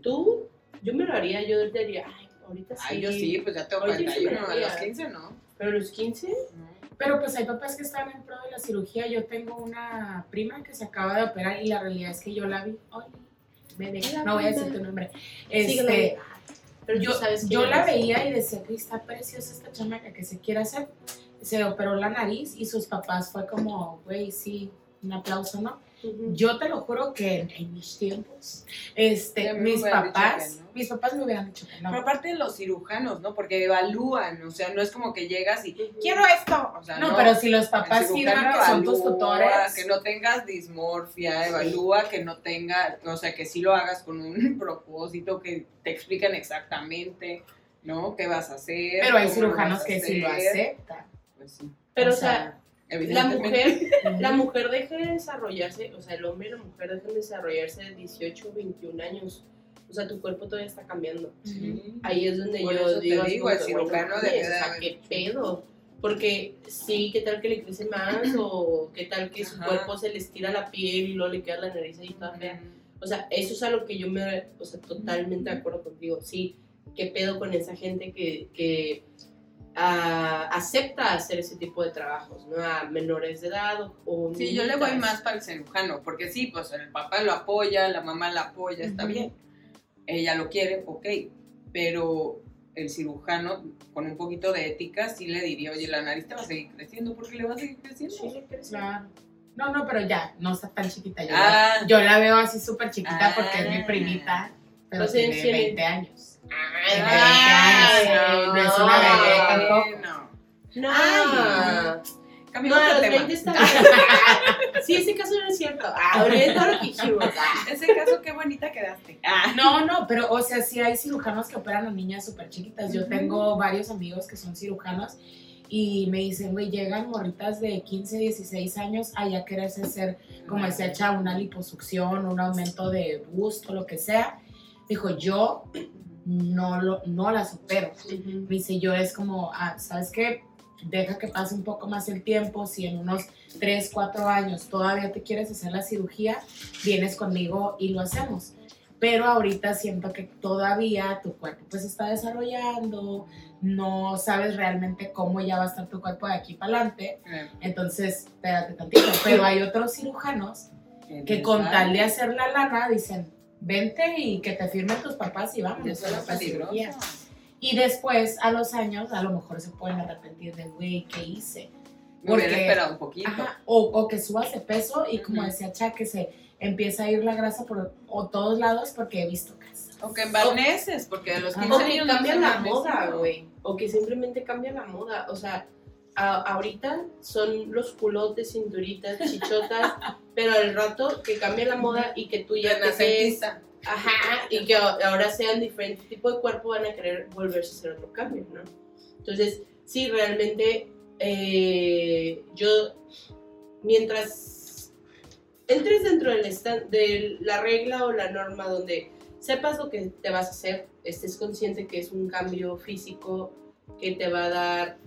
Speaker 2: ¿Tú? Yo me lo haría, yo te diría, ay, ahorita sí.
Speaker 1: Ay, yo sí, pues ya tengo
Speaker 2: sí,
Speaker 1: 41, a
Speaker 2: pero
Speaker 1: los
Speaker 2: ya.
Speaker 1: 15 no.
Speaker 2: Pero a los 15,
Speaker 3: Pero pues hay papás que están en pro de la cirugía. Yo tengo una prima que se acaba de operar y la realidad es que yo la vi. Oye, bebé, no voy a decir tu nombre. Este,
Speaker 2: Pero
Speaker 3: yo,
Speaker 2: sabes
Speaker 3: yo la veía y decía que está preciosa esta chamaca que se quiere hacer. Se operó la nariz y sus papás fue como, güey, sí, un aplauso, ¿no? Yo te lo juro que en, en mis tiempos, este, mis papás,
Speaker 1: que no.
Speaker 3: mis papás me hubieran dicho que no.
Speaker 1: Pero aparte de los cirujanos, ¿no? Porque evalúan, o sea, no es como que llegas y quiero esto. O sea,
Speaker 3: no, pero si los papás firman que son tus
Speaker 1: evalúa
Speaker 3: tutores,
Speaker 1: Que no tengas dismorfia, evalúa que no tenga, o sea, que sí lo hagas con un propósito, que te explican exactamente, ¿no? ¿Qué vas a hacer?
Speaker 3: pero hay cirujanos que sí lo aceptan.
Speaker 1: Pues sí.
Speaker 2: Pero, o sea, la mujer, la mujer deja de desarrollarse, o sea, el hombre y la mujer dejan de desarrollarse de 18 o 21 años. O sea, tu cuerpo todavía está cambiando.
Speaker 1: Sí.
Speaker 2: Ahí es donde
Speaker 1: Por
Speaker 2: yo
Speaker 1: eso te
Speaker 2: digo, así
Speaker 1: digo, el cirujano debe
Speaker 2: o
Speaker 1: de
Speaker 2: sea, ¿qué pedo? Porque sí, ¿qué tal que le crece más? O ¿qué tal que su
Speaker 1: Ajá.
Speaker 2: cuerpo se le estira la piel y luego le queda la nariz ahí toda fea? O sea, eso es a lo que yo me, o sea, totalmente de acuerdo contigo. Sí, ¿qué pedo con esa gente que, que ah, acepta hacer ese tipo de trabajos, ¿no? A menores de edad o, o
Speaker 1: Sí, yo le voy más para el cirujano, porque sí, pues el papá lo apoya, la mamá la apoya, está
Speaker 2: Ujú.
Speaker 1: bien. Ella lo quiere, ok, pero el cirujano, con un poquito de ética, sí le diría, oye, la nariz te va a seguir creciendo, porque le va a seguir creciendo.
Speaker 2: Sí.
Speaker 3: Claro. No, no, pero ya, no está tan chiquita. Yo,
Speaker 1: Ah.
Speaker 3: la, yo la veo así súper chiquita porque es mi
Speaker 1: Ah.
Speaker 3: primita, pero
Speaker 2: Pues,
Speaker 3: tiene
Speaker 2: sí.
Speaker 3: 20 años.
Speaker 2: Ay,
Speaker 3: Ay,
Speaker 2: no,
Speaker 3: no es una bebé tampoco.
Speaker 1: No.
Speaker 2: No.
Speaker 1: Ay.
Speaker 2: No,
Speaker 1: Cambiamos
Speaker 2: a
Speaker 1: de
Speaker 2: los
Speaker 1: tema.
Speaker 2: 20 está bien. sí, ese caso no es cierto. Ah, todo lo que. Ah.
Speaker 1: Ese caso, qué bonita quedaste. Ah.
Speaker 3: No, no, pero o sea, sí hay cirujanos que operan a niñas súper chiquitas. Yo tengo varios amigos que son cirujanos y me dicen, güey, llegan morritas de 15, 16 años a ya quererse hacer, como decía hecha una liposucción, un aumento de busto, lo que sea. Dijo, yo no, lo, no las opero. Me dice, yo es como, ah, ¿sabes qué? Deja que pase un poco más el tiempo. Si en unos 3, 4 años todavía te quieres hacer la cirugía, vienes conmigo y lo hacemos. Pero ahorita siento que todavía tu cuerpo pues está desarrollando, no sabes realmente cómo ya va a estar tu cuerpo de aquí para adelante. Entonces, espérate tantito. Pero hay otros cirujanos que con tal de hacer la lana dicen, vente y que te firmen tus papás y vamos.
Speaker 1: Eso
Speaker 3: a
Speaker 1: es
Speaker 3: la
Speaker 1: peligroso.
Speaker 3: cirugía". Y después, a los años, a lo mejor se pueden arrepentir de, güey, ¿qué hice?
Speaker 1: Me
Speaker 3: porque-
Speaker 1: esperado un poquito.
Speaker 3: Ajá, O, o que subas de peso y como
Speaker 1: Ujú.
Speaker 3: decía Cha, que se empieza a ir la grasa por o todos lados porque he visto casos.
Speaker 1: O que embarneces, porque de los
Speaker 3: Ajá.
Speaker 1: 15
Speaker 2: O que
Speaker 1: años no
Speaker 2: cambia la moda, güey. O que simplemente cambia la moda. O sea, a- ahorita son los culotes, cinturitas, chichotas, pero al rato que cambia la moda y que tú ya
Speaker 1: Renacentista.
Speaker 2: ajá, y que ahora sean diferentes tipos de cuerpo, van a querer volverse a hacer otro cambio, ¿no? Entonces, sí, realmente eh, yo, mientras entres dentro del estan- de la regla o la norma donde sepas lo que te vas a hacer, estés consciente que es un cambio físico que te va a dar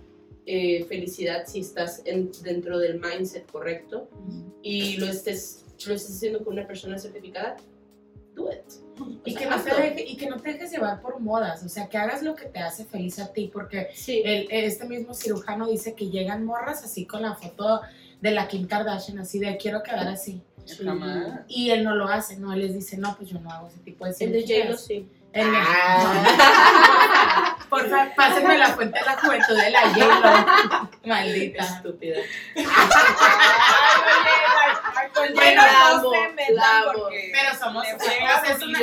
Speaker 2: eh, felicidad si estás en- dentro del mindset correcto y lo estés, lo estés haciendo con una persona certificada, do it.
Speaker 3: Y
Speaker 2: sea,
Speaker 3: que, no te deje- y que no te dejes llevar por modas, o sea, que hagas lo que te hace feliz a ti, porque
Speaker 2: Sí.
Speaker 3: el- este mismo cirujano dice que llegan morras así con la foto de la Kim Kardashian, así de quiero quedar así.
Speaker 1: Jamás.
Speaker 3: Y él no lo hace, ¿no? Él les dice, no, pues yo no hago ese tipo de
Speaker 2: El de J-Lo
Speaker 3: cirugías.
Speaker 2: sí.
Speaker 3: El de-
Speaker 2: Ah.
Speaker 3: Por favor, pásenme la fuente de la juventud de la J-Lo. Maldita.
Speaker 2: Estúpida.
Speaker 1: Bueno, no
Speaker 2: amo,
Speaker 1: se metan
Speaker 2: la amo.
Speaker 1: porque
Speaker 3: Pero somos, es, una,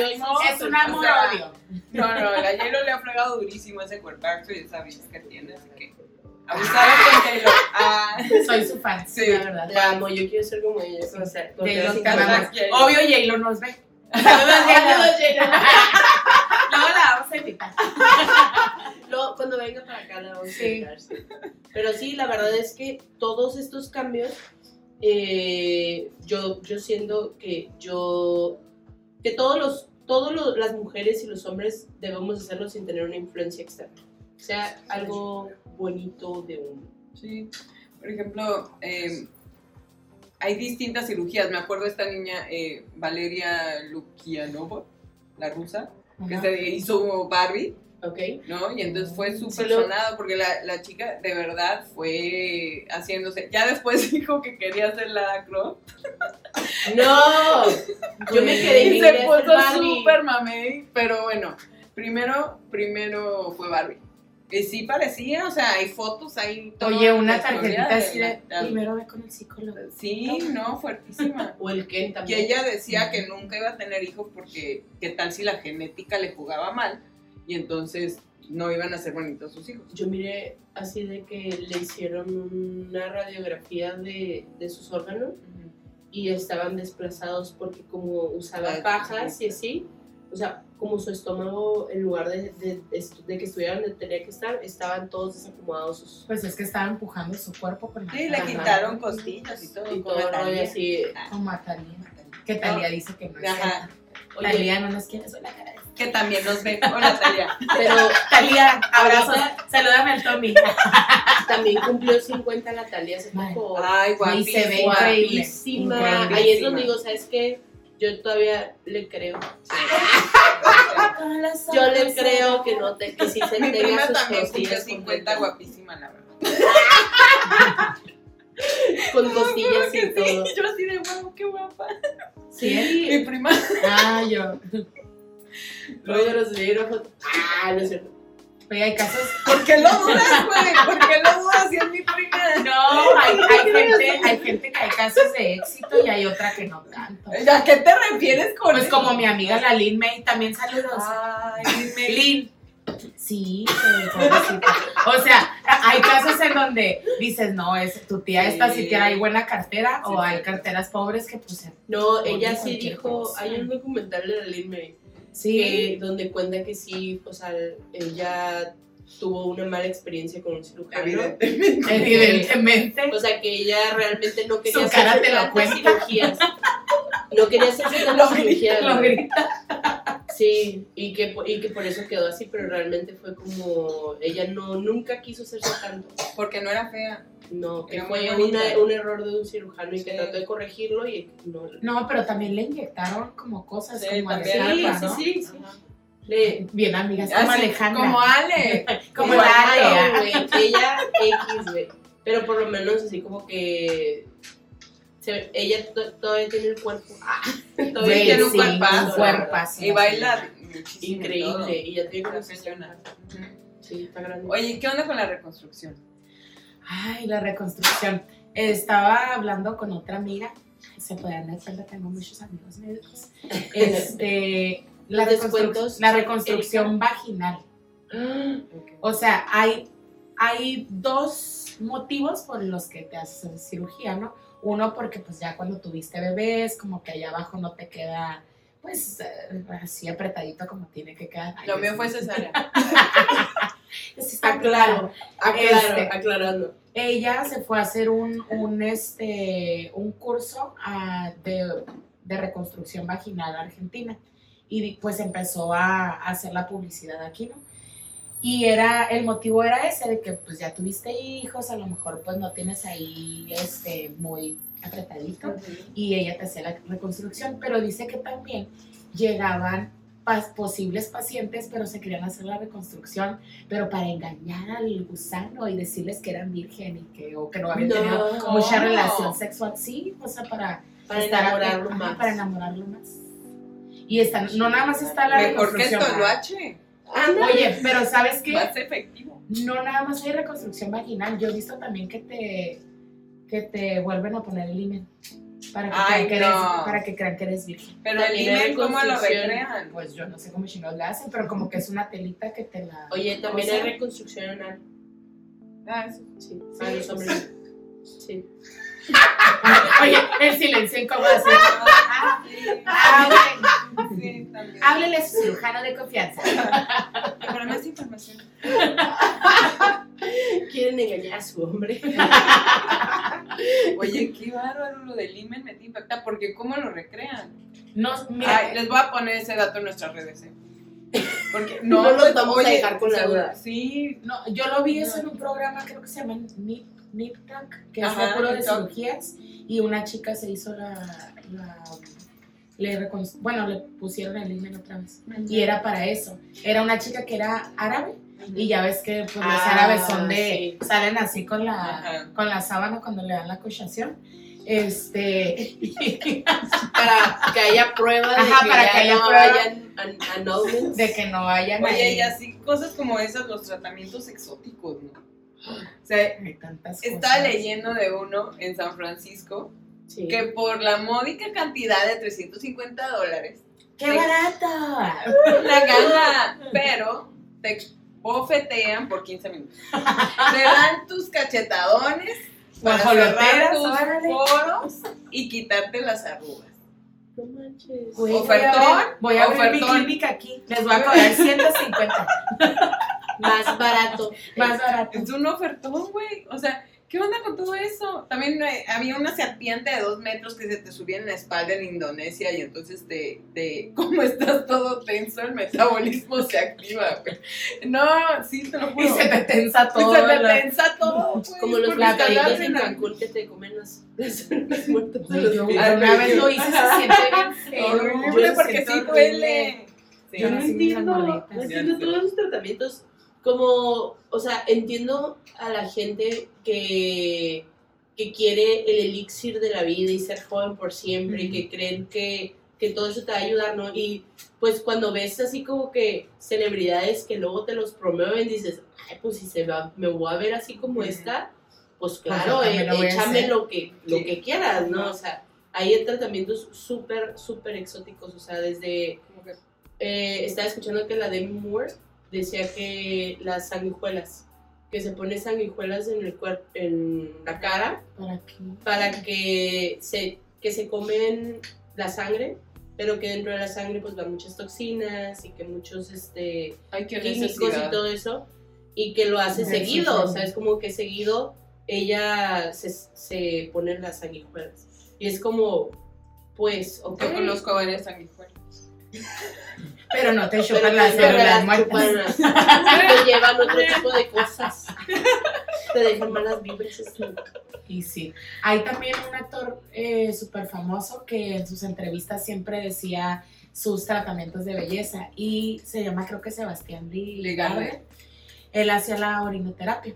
Speaker 3: es un amor
Speaker 1: O sea,
Speaker 3: odio.
Speaker 1: No, no, la J-Lo le ha fregado durísimo ese cuerpazo y esa vida que tiene, así que abusada con J-Lo. Ah,
Speaker 3: Soy su fan,
Speaker 1: Sí.
Speaker 3: la verdad.
Speaker 2: La amo, yo quiero ser como ella. O sea.
Speaker 3: Obvio, J-Lo nos ve.
Speaker 2: Saludos.
Speaker 3: Luego la vamos a invitar.
Speaker 2: Luego, cuando venga para acá la vamos a invitar, sí. Pero sí, la verdad es que todos estos cambios, eh, yo, yo siento que yo, que todos los, todos los- las mujeres y los hombres debemos hacerlo sin tener una influencia externa. O sea, algo bonito de uno.
Speaker 1: Sí, por ejemplo, eh, hay distintas cirugías. Me acuerdo de esta niña, eh, Valeria Lukianova, la rusa, que se hizo Barbie,
Speaker 2: ¿Ok?
Speaker 1: ¿no? Y entonces fue súper
Speaker 2: Sí,
Speaker 1: sonado porque la, la chica de verdad fue haciéndose. Ya después dijo que quería hacer la Croft.
Speaker 2: ¡No! Yo me quedé
Speaker 1: Y se puso súper mamey, pero bueno, primero, primero fue Barbie. Y sí parecía, o sea, hay fotos, hay... toda
Speaker 3: Oye, una tarjetita así de,
Speaker 1: la-
Speaker 3: primero ve con el psicólogo.
Speaker 1: Sí, no, fuertísima.
Speaker 2: O el Ken
Speaker 1: Que
Speaker 2: también.
Speaker 1: ella decía que nunca iba a tener hijos porque qué tal si la genética le jugaba mal y entonces no iban a ser bonitos sus hijos.
Speaker 2: Yo miré así de que le hicieron una radiografía de, de sus órganos y estaban desplazados porque como usaba pajas y así, o sea, como su estómago, en lugar de, de, de, de que estuviera donde tenía que estar, estaban todos desacomodados sus...
Speaker 3: Pues es que estaba empujando su cuerpo con la
Speaker 1: Sí, le quitaron costillas y todo.
Speaker 2: Y
Speaker 1: como
Speaker 2: todo rollo
Speaker 1: Talía.
Speaker 2: así.
Speaker 3: Como a Talía. Que Talía dice que no es
Speaker 1: Ajá.
Speaker 2: Oye,
Speaker 3: Talía no nos quiere sola cara.
Speaker 1: Que también nos ve. Hola, Talia.
Speaker 2: pero
Speaker 3: Talía, abrazos.
Speaker 2: Ahorita-
Speaker 3: Salúdame al Tommy.
Speaker 2: también cumplió 50 Natalia hace
Speaker 3: Ay.
Speaker 2: poco.
Speaker 1: Ay,
Speaker 3: Y se ve
Speaker 1: guapísima.
Speaker 3: increíble.
Speaker 2: Guapísima.
Speaker 3: Increíble.
Speaker 2: Ahí es donde digo, ¿sabes qué? Yo todavía le creo. Yo le creo que no te, que sí se
Speaker 1: Mi prima
Speaker 2: sus
Speaker 1: también cumplió
Speaker 2: costillas
Speaker 1: 50
Speaker 2: completas.
Speaker 1: guapísima, la verdad.
Speaker 2: Con costillas y todo.
Speaker 1: Yo así de guau, qué guapa. Mi
Speaker 2: Sí.
Speaker 1: prima.
Speaker 3: Ah, yo.
Speaker 2: Luego los libros. Ah, no es cierto.
Speaker 3: Oye, hay casos.
Speaker 1: ¿Por qué lo dudas, güey? ¿Por qué lo dudas si es mi prima?
Speaker 3: No, hay, hay gente, hay gente que hay casos de éxito y hay otra que no tanto.
Speaker 1: ¿A qué te refieres con
Speaker 3: Pues
Speaker 1: eso?
Speaker 3: como mi amiga la Lin May, también saludos.
Speaker 1: Ay.
Speaker 3: Lin. Sí, eh, pobrecita. O sea, hay casos en donde dices, no, es tu tía esta sí
Speaker 1: Sí.
Speaker 3: tiene buena cartera,
Speaker 1: Sí,
Speaker 3: o hay
Speaker 1: sí.
Speaker 3: carteras pobres que pues
Speaker 2: No, ella sí dijo,
Speaker 3: cosa.
Speaker 2: hay un documental de la Lin May que,
Speaker 3: sí.
Speaker 2: donde cuenta que sí, o sea, ella tuvo una mala experiencia con un cirujano.
Speaker 1: Evidentemente.
Speaker 3: Evidentemente.
Speaker 2: O sea, que ella realmente no quería
Speaker 3: Su cara
Speaker 2: hacerse
Speaker 3: te lo cuenta.
Speaker 2: cirugías. No quería tantas
Speaker 3: grita,
Speaker 2: cirugías.
Speaker 3: lo grita.
Speaker 2: Sí, y que, y que por eso quedó así, pero realmente fue como, ella no, nunca quiso hacerse tanto.
Speaker 1: Porque no era fea.
Speaker 2: No, que
Speaker 1: Era
Speaker 2: fue una- un error de un cirujano y que trató de corregirlo y no.
Speaker 3: No, pero también le inyectaron como cosas
Speaker 1: Sí,
Speaker 3: como
Speaker 1: también.
Speaker 2: Sí,
Speaker 3: ¿no?
Speaker 2: sí, sí.
Speaker 1: Ajá.
Speaker 2: Le,
Speaker 3: Bien amigas, como
Speaker 1: Así,
Speaker 3: Alejandra.
Speaker 1: Como Ale.
Speaker 3: Como
Speaker 2: güey, Ella X, güey. Pero por lo menos así como que se- ella to- todavía tiene el cuerpo. Ah, todavía
Speaker 3: Güey,
Speaker 1: tiene un
Speaker 3: sí,
Speaker 1: cuerpazo,
Speaker 3: un
Speaker 1: la
Speaker 3: cuerpazo.
Speaker 1: Y baila
Speaker 2: increíble. Y ya tiene.
Speaker 1: Ujú.
Speaker 2: Sí, está grande.
Speaker 1: Oye, ¿qué onda con la reconstrucción?
Speaker 3: Ay, la reconstrucción. Estaba hablando con otra amiga. Se podrán dar cuenta, tengo muchos amigos médicos. Este, la, reconstru- la
Speaker 2: sí,
Speaker 3: reconstrucción vaginal. O sea, hay, hay dos motivos por los que te haces cirugía, ¿no? Uno porque pues ya cuando tuviste bebés, como que allá abajo no te queda pues eh, así apretadito como tiene que quedar.
Speaker 1: Lo mío fue cesárea.
Speaker 3: Está
Speaker 2: Aclaro, aclaro,
Speaker 3: Este.
Speaker 2: aclarando.
Speaker 3: ella se fue a hacer un, un, este, un curso ah, de, de reconstrucción vaginal argentina y pues empezó a, a hacer la publicidad aquí, ¿no? Y era, el motivo era ese, de que pues ya tuviste hijos, a lo mejor pues no tienes ahí este, muy apretadito y ella te hacía la reconstrucción, pero dice que también llegaban pas- posibles pacientes, pero se querían hacer la reconstrucción, pero para engañar al gusano y decirles que eran virgen y que, o que no habían
Speaker 2: No.
Speaker 3: tenido mucha relación sexual, sí, o sea, para,
Speaker 2: Para enamorarlo más.
Speaker 3: Para enamorarlo más. Y está, no nada más está la
Speaker 1: Mejor que el
Speaker 3: reconstrucción.
Speaker 1: toloache.
Speaker 3: Oye, pero ¿sabes qué?
Speaker 1: Más efectivo.
Speaker 3: No nada más hay reconstrucción vaginal. Yo he visto también que te, que te vuelven a poner el himen. Para que,
Speaker 1: Ay,
Speaker 3: crean que eres, para que crean que eres virgen.
Speaker 1: Pero el imen, ¿cómo lo recrean?
Speaker 3: Pues yo no sé cómo chingados le hacen, pero como que es una telita que te la.
Speaker 2: Oye, también hay reconstrucción anal.
Speaker 1: Ah, eso.
Speaker 2: Sí, los hombres. Sí.
Speaker 3: Oye, el silencio incómodo. Háblele a su cirujano de confianza.
Speaker 1: Para más información.
Speaker 2: Quieren engañar a su hombre.
Speaker 1: Oye, qué bárbaro lo del imen me te impacta, porque ¿cómo lo recrean?
Speaker 3: No, mira,
Speaker 1: Ay, les voy a poner ese dato en nuestras redes, ¿eh? Porque no,
Speaker 2: No
Speaker 1: pues,
Speaker 2: vamos a dejar con la duda.
Speaker 1: Sí,
Speaker 3: no, yo lo vi eso en un programa, creo que se llama Nip, Nip Tuck, que es
Speaker 1: Ajá,
Speaker 3: de puro de cirugías, y una chica se hizo la. la- le recon- bueno, le pusieron el imen otra vez. Y era para eso. Era una chica que era árabe. Y ya ves que pues, los
Speaker 2: Ah,
Speaker 3: árabes son de.
Speaker 2: sí.
Speaker 3: salen así con la,
Speaker 1: Ajá.
Speaker 3: con la sábana cuando le dan la cochación. Este.
Speaker 2: Para que haya pruebas
Speaker 3: Ajá,
Speaker 2: de que
Speaker 3: para que haya
Speaker 2: no
Speaker 3: de que no hayan.
Speaker 1: Oye,
Speaker 3: ahí-
Speaker 1: y así cosas como esas, los tratamientos exóticos, ¿no? O sea,
Speaker 3: Hay tantas
Speaker 1: estaba
Speaker 3: cosas.
Speaker 1: leyendo de uno en San Francisco
Speaker 2: Sí.
Speaker 1: que por la módica cantidad de 350 dólares,
Speaker 3: ¡Qué barato!
Speaker 1: la gana, pero te bofetean por 15 minutos. Te dan tus cachetadones para cerrar tus
Speaker 3: órale.
Speaker 1: poros y quitarte las arrugas.
Speaker 2: No manches.
Speaker 1: Ofertón,
Speaker 3: Voy a abrir, voy a abrir mi clínica aquí. Les voy a cobrar 150.
Speaker 2: Más barato.
Speaker 3: Más barato.
Speaker 1: Es un ofertón, güey. O sea, ¿qué onda con todo eso? También eh, había una serpiente de dos metros que se te subía en la espalda en Indonesia y entonces te, te como estás todo tenso, el metabolismo se activa, güey. No, sí, te lo juro.
Speaker 3: Y se te tensa
Speaker 1: Y
Speaker 3: todo.
Speaker 1: se te
Speaker 3: la-
Speaker 1: tensa todo, güey.
Speaker 2: Como los pescaditos en Cancún que te comen las, las, las muertas de
Speaker 3: Güey,
Speaker 2: los
Speaker 3: yo
Speaker 2: pies.
Speaker 1: Ay,
Speaker 3: una vez lo hice, se siente bien feo.
Speaker 1: Horrible, porque sí duele. Sí,
Speaker 2: Yo no entiendo, no entiendo todos los tratamientos. Como, o sea, entiendo a la gente que, que quiere el elixir de la vida y ser joven por siempre, y que creen que, que todo eso te va a ayudar, ¿no? Y pues cuando ves así como que celebridades que luego te los promueven, dices, ay, pues si se va, me voy a ver así como
Speaker 1: Ujú.
Speaker 2: esta, pues
Speaker 3: Pues
Speaker 2: claro,
Speaker 3: también
Speaker 2: eh,
Speaker 3: lo
Speaker 2: échame lo que, lo
Speaker 1: Sí.
Speaker 2: que quieras, ¿no? O sea, hay tratamientos súper, súper exóticos, o sea, desde eh, estaba escuchando que la Demi Moore decía que las sanguijuelas, que se pone sanguijuelas en el cuerpo, en la cara,
Speaker 3: ¿Para qué?
Speaker 2: para que se, que se comen la sangre, pero que dentro de la sangre pues van muchas toxinas y que muchos este,
Speaker 1: Ay, qué
Speaker 2: químicos
Speaker 1: necesidad.
Speaker 2: y todo eso, y que lo hace
Speaker 3: Sí,
Speaker 2: seguido, o sea, es como que seguido ella se, se pone las sanguijuelas. Y es como, pues, ok.
Speaker 1: Yo conozco varias sanguijuelas.
Speaker 3: Pero no te
Speaker 2: Pero
Speaker 3: chupan las células
Speaker 2: las
Speaker 3: muertas.
Speaker 2: te llevan otro tipo de cosas. Te dejan malas vibras.
Speaker 3: Y sí. Hay también un actor eh, súper famoso que en sus entrevistas siempre decía sus tratamientos de belleza y se llama creo que Sebastián.
Speaker 1: Ligarde.
Speaker 3: Él hacía la orinoterapia.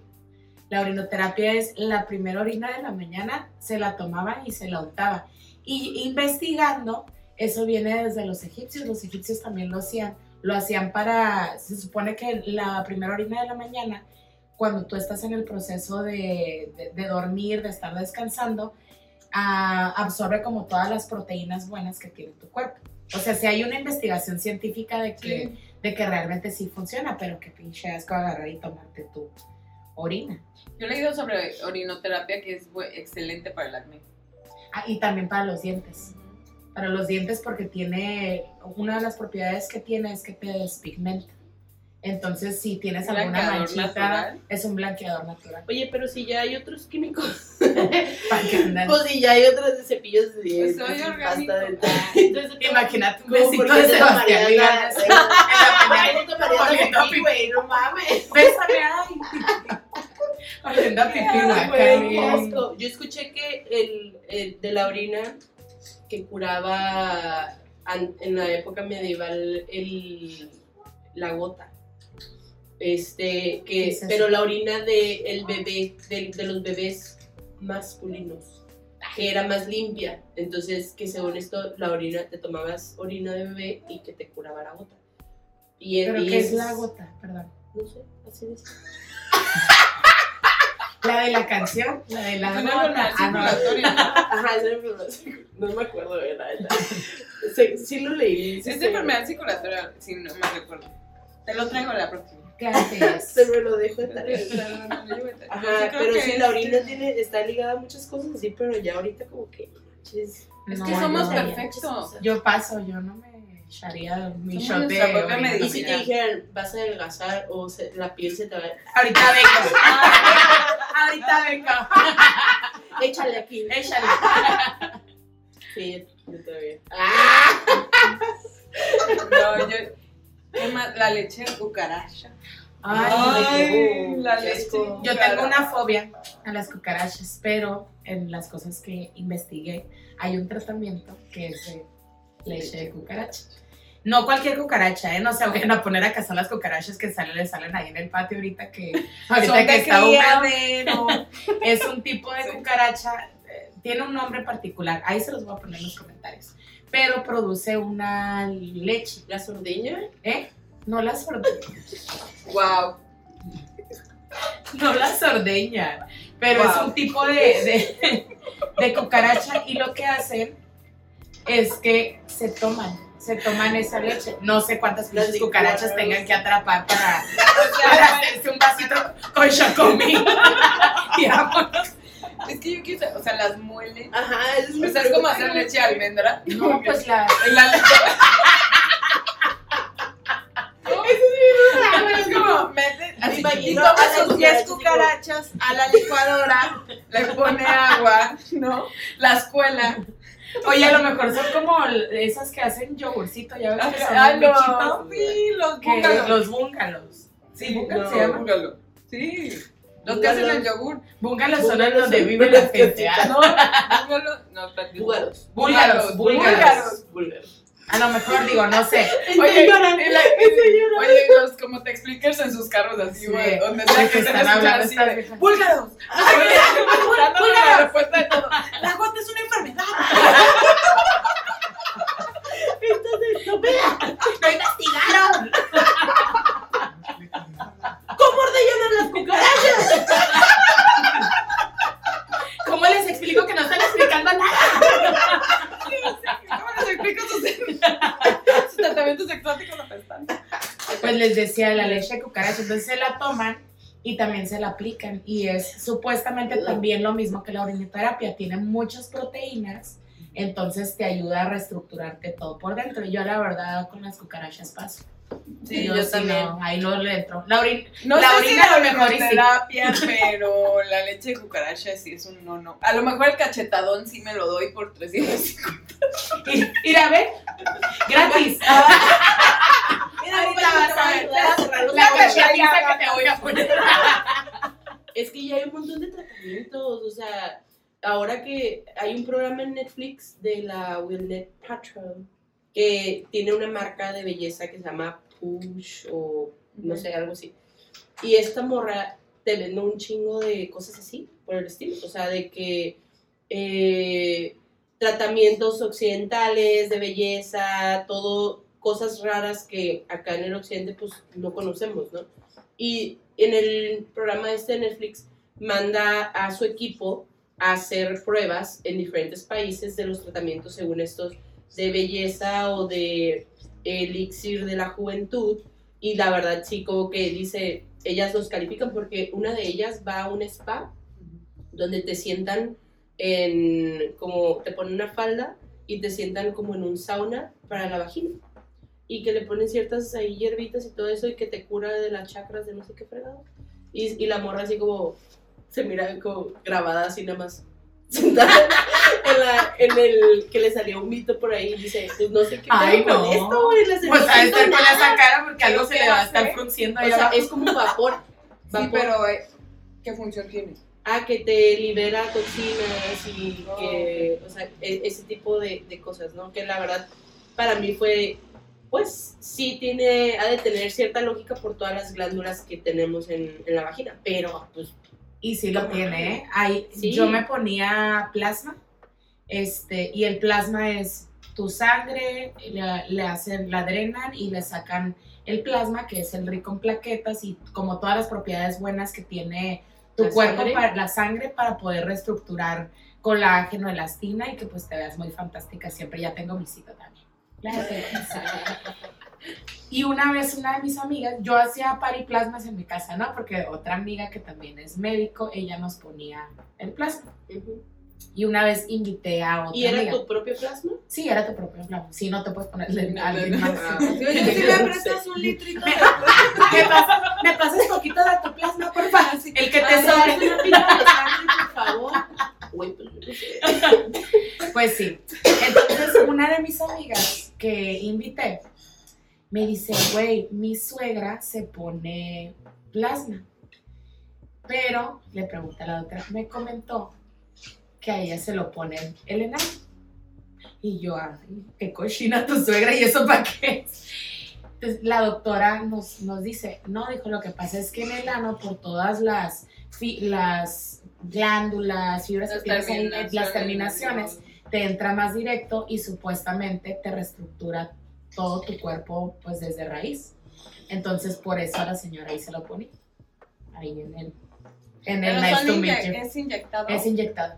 Speaker 3: La orinoterapia es la primera orina de la mañana, se la tomaba y se la untaba. Y investigando, eso viene desde los egipcios, los egipcios también lo hacían. Lo hacían para, se supone que la primera orina de la mañana, cuando tú estás en el proceso de, de- de dormir, de estar descansando, ah, absorbe como todas las proteínas buenas que tiene tu cuerpo. O sea, si hay una investigación científica de que, de que realmente sí funciona, pero que pinche asco agarrar y tomarte tu orina.
Speaker 1: Yo he leído sobre orinoterapia que es excelente para el acné.
Speaker 3: Ah, y también para los dientes. Para los dientes porque tiene, una de las propiedades que tiene es que te despigmenta. Entonces, si tienes alguna manchita,
Speaker 1: natural.
Speaker 3: es un blanqueador natural.
Speaker 2: Oye, pero si ya hay otros químicos. Pues si ya hay otros de cepillos de dientes.
Speaker 1: Pues soy orgánico.
Speaker 2: dental. Entonces,
Speaker 3: Imagínate un besito de Sebastián en la mañana.
Speaker 2: Te güey, no mames.
Speaker 3: Bésame, ay. Oliendo a pipí.
Speaker 2: Yo escuché que el, el de la orina que curaba en la época medieval el, la gota. Este,
Speaker 3: ¿Qué
Speaker 2: que,
Speaker 3: es
Speaker 2: pero la orina de el bebé, de, de los bebés masculinos, que era más limpia. Entonces, que según esto, la orina, te tomabas orina de bebé y que te curaba la gota. Y,
Speaker 3: ¿Pero
Speaker 2: y
Speaker 3: qué es
Speaker 2: eso
Speaker 3: la gota? Perdón.
Speaker 2: No sé, así es.
Speaker 3: La de la canción, la de la
Speaker 1: Es una enfermedad
Speaker 3: Ah, no.
Speaker 1: circulatoria, ¿no?
Speaker 2: Ajá, esa enfermedad. No me acuerdo de la neta. Sí, sí lo leí. sí
Speaker 1: Es de enfermedad circulatoria, si no me recuerdo. Te lo traigo la próxima.
Speaker 3: Es.
Speaker 2: Se me lo dejo de tarea.
Speaker 1: Ajá,
Speaker 2: pero sí, la orina tiene, está ligada a muchas cosas así, pero ya ahorita como que manches.
Speaker 1: Es
Speaker 3: No,
Speaker 1: que somos perfectos.
Speaker 3: Yo paso, yo no me echaría mi shot de.
Speaker 2: Y si te dijeran, vas a adelgazar o se- la piel se te va a...
Speaker 3: Ahorita vengo. Ahorita vengo.
Speaker 2: Échale aquí.
Speaker 3: Échale.
Speaker 2: Sí, yo todavía.
Speaker 1: No, yo. ¿Qué más? La leche de cucaracha.
Speaker 3: Ay,
Speaker 1: la leche.
Speaker 3: Yo tengo una fobia a las cucarachas, pero en las cosas que investigué hay un tratamiento que es de leche de cucaracha. No cualquier cucaracha, ¿eh? No se vayan a poner a cazar las cucarachas que salen, les salen ahí en el patio ahorita que, ahorita
Speaker 1: Son
Speaker 3: que
Speaker 1: de
Speaker 3: está
Speaker 1: criadero.
Speaker 3: Es un tipo de
Speaker 1: Sí.
Speaker 3: cucaracha, eh, tiene un nombre particular, ahí se los voy a poner en los comentarios, pero produce una leche,
Speaker 2: La sordeña.
Speaker 3: ¿eh? No la sordeña,
Speaker 1: Wow.
Speaker 3: no la sordeña, pero es un tipo de, de, de cucaracha y lo que hacen es que se toman, se toman esa leche. No sé cuántas pinches cucarachas tengan que atrapar para, para hacerse un vasito con chocomil. y vámonos.
Speaker 1: Es que yo quiero o sea, las muelen.
Speaker 2: Ajá, eso es
Speaker 1: sea, es como hacer leche de almendra.
Speaker 3: No, pues la.
Speaker 1: En la leche. Es como, mete, así, y toma sus 10
Speaker 2: cucarachas,
Speaker 1: cucarachas a la licuadora, le pone agua, ¿no? Las cuela.
Speaker 3: Oye, a lo mejor son como esas que hacen yogurcito, ya ves que son
Speaker 1: Ah,
Speaker 3: un
Speaker 1: no, sí, los búngalos.
Speaker 3: los búngalos. Sí, búngalos
Speaker 1: No,
Speaker 3: se llaman.
Speaker 1: búngalo. Sí, los que hacen el yogur.
Speaker 3: Búngalos son en
Speaker 2: Búngalos
Speaker 3: donde
Speaker 2: son
Speaker 3: vive la gente. ah.
Speaker 1: No, búngalo, no, espérate.
Speaker 2: Búlgaros.
Speaker 3: Búlgaros, búlgaros. A lo mejor digo, no sé.
Speaker 1: Oye, oye, los como te explicas en sus carros así,
Speaker 3: Sí.
Speaker 1: güey, donde
Speaker 3: De
Speaker 1: sea
Speaker 3: que están hablando
Speaker 1: así de. ¡Búlgaros! La respuesta de todo. La gota es una enfermedad.
Speaker 2: Entonces, no vea.
Speaker 3: ¡Lo investigaron!
Speaker 2: ¿Cómo ordenan las cucarachas?
Speaker 3: ¿Cómo les explico que no están explicando nada?
Speaker 1: ¿Cómo explico sus, sus tratamientos exóticos?
Speaker 3: Pues les decía la leche de cucaracha, entonces se la toman y también se la aplican. Y es supuestamente también lo mismo que la orinoterapia, tiene muchas proteínas, entonces te ayuda a reestructurarte todo por dentro. Yo la verdad con las cucarachas paso.
Speaker 1: Sí, yo también.
Speaker 3: no, ahí no le entro. La orin-
Speaker 1: No
Speaker 3: La
Speaker 1: sé si
Speaker 3: orina
Speaker 1: la
Speaker 3: a lo mejor y sí.
Speaker 1: terapia, pero la leche de cucaracha sí es un no no. A lo mejor el cachetadón sí me lo doy por 350.
Speaker 3: Ir, a ver, gratis.
Speaker 2: Mira,
Speaker 1: Ahorita vas a ver,
Speaker 3: La que te voy a poner.
Speaker 2: Es que ya hay un montón de tratamientos, o sea, ahora que hay un programa en Netflix de la Willnet Patrol que tiene una marca de belleza que se llama Push o no sé, algo así. Y esta morra te vende un chingo de cosas así, por el estilo, o sea, de que eh, tratamientos occidentales de belleza, todo, cosas raras que acá en el occidente pues no conocemos, ¿no? Y en el programa este de Netflix manda a su equipo a hacer pruebas en diferentes países de los tratamientos según estos de belleza o de elixir de la juventud y la verdad sí como que dice ellas los califican porque una de ellas va a un spa donde te sientan en como te ponen una falda y te sientan como en un sauna para la vagina y que le ponen ciertas ahí hierbitas y todo eso y que te cura de las chakras de no sé qué fregado. Y, y la morra así como se mira como grabada así nada más sentada en, la, en el que le salió un mito por ahí y dice, pues no sé qué
Speaker 3: Ay,
Speaker 2: pedo con
Speaker 3: no.
Speaker 2: esto, güey,
Speaker 3: Pues a estar con
Speaker 2: nada".
Speaker 3: esa cara porque algo se
Speaker 1: ¿Qué
Speaker 3: le va a estar frunciendo
Speaker 2: O sea,
Speaker 3: abajo.
Speaker 2: es como vapor.
Speaker 1: Sí,
Speaker 2: vapor.
Speaker 1: pero eh, ¿qué función tiene?
Speaker 2: Ah, que te libera toxinas y
Speaker 1: Oh,
Speaker 2: que, o sea, e- ese tipo de, de cosas, ¿no? Que la verdad, para mí fue, pues, sí tiene, ha de tener cierta lógica por todas las glándulas que tenemos en, en la vagina, pero, pues,
Speaker 3: Y sí lo tiene, ¿eh?
Speaker 2: Sí.
Speaker 3: Yo me ponía plasma, este, y el plasma es tu sangre, le, le hacen, la drenan y le sacan el plasma, que es el rico en plaquetas y como todas las propiedades buenas que tiene tu
Speaker 2: La
Speaker 3: cuerpo,
Speaker 2: sangre.
Speaker 3: para, la sangre para poder reestructurar colágeno, elastina y que pues te veas muy fantástica siempre. Ya tengo mi cita también. Y una vez una de mis amigas, yo hacía pariplasmas en mi casa, ¿no? Porque otra amiga que también es médico, ella nos ponía el plasma. Y una vez invité a otra
Speaker 2: ¿y era
Speaker 3: amiga.
Speaker 2: tu propio plasma?
Speaker 3: Sí, era tu propio plasma. Sí, no te puedes ponerle a alguien más.
Speaker 1: Ah, sí, Oye, si me prestas un litrito de
Speaker 3: ¿Me pasas, me pasas poquito de tu plasma, por favor? El que te
Speaker 2: Ah,
Speaker 3: sobre.
Speaker 2: una pila de sangre, por favor. Güey, pues yo no sé.
Speaker 3: Pues sí. Entonces, una de mis amigas que invité me dice, güey, mi suegra se pone plasma. Pero le pregunté a la otra, me comentó que a ella se lo ponen el enano. Y yo, ay, qué cochina tu suegra, ¿y eso para qué? Entonces, la doctora nos, nos dice, no, dijo, lo que pasa es que en el ano, por todas las, fi- las glándulas, fibras que tienes ahí, las terminaciones, te entra más directo y supuestamente te reestructura todo tu cuerpo pues desde raíz. Entonces por eso a la señora ahí se lo pone. Ahí en el en el nice to meet you.
Speaker 1: es inyectado.
Speaker 3: Es inyectado.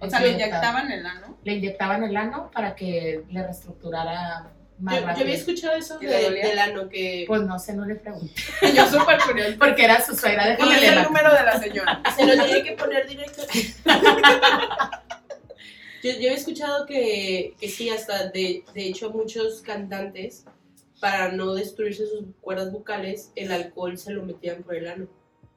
Speaker 1: O sea, lo
Speaker 3: inyectado.
Speaker 1: inyectaban en el ano.
Speaker 3: Le inyectaban el ano para que le reestructurara más
Speaker 2: Yo, yo
Speaker 3: rápido.
Speaker 2: había escuchado eso
Speaker 1: ¿Que
Speaker 2: de,
Speaker 1: le
Speaker 2: del ano, que
Speaker 3: Pues no sé, no le pregunté.
Speaker 1: Yo súper curiosa.
Speaker 3: Porque era su suegra,
Speaker 1: ¿Cuál
Speaker 3: déjame
Speaker 1: es
Speaker 3: le
Speaker 1: el número de la señora?
Speaker 2: se lo tiene que poner directo. Yo, yo había escuchado que, que sí, hasta de, de hecho muchos cantantes, para no destruirse sus cuerdas vocales, el alcohol se lo metían por el ano.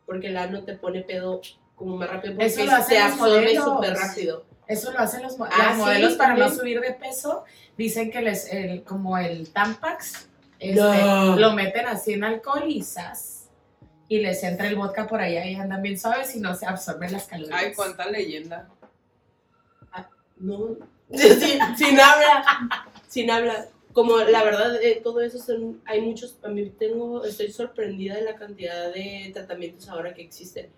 Speaker 2: Porque el ano te pone pedo como más rápido porque
Speaker 3: Eso lo hacen
Speaker 2: se
Speaker 3: los
Speaker 2: absorbe
Speaker 3: modelos.
Speaker 2: súper rápido.
Speaker 3: Eso lo hacen los,
Speaker 2: Ah,
Speaker 3: los
Speaker 2: sí,
Speaker 3: modelos para no subir de peso. Dicen que les, el, como el Tampax, este,
Speaker 2: No.
Speaker 3: lo meten así en alcohol y zas, Y les entra el vodka por allá y andan bien suaves y no se absorben las calorías.
Speaker 1: Ay, cuánta leyenda.
Speaker 2: No, sin, sin habla, sin habla. Como la verdad, eh, todo eso son, hay muchos, a mí tengo, estoy sorprendida de la cantidad de tratamientos ahora que existen.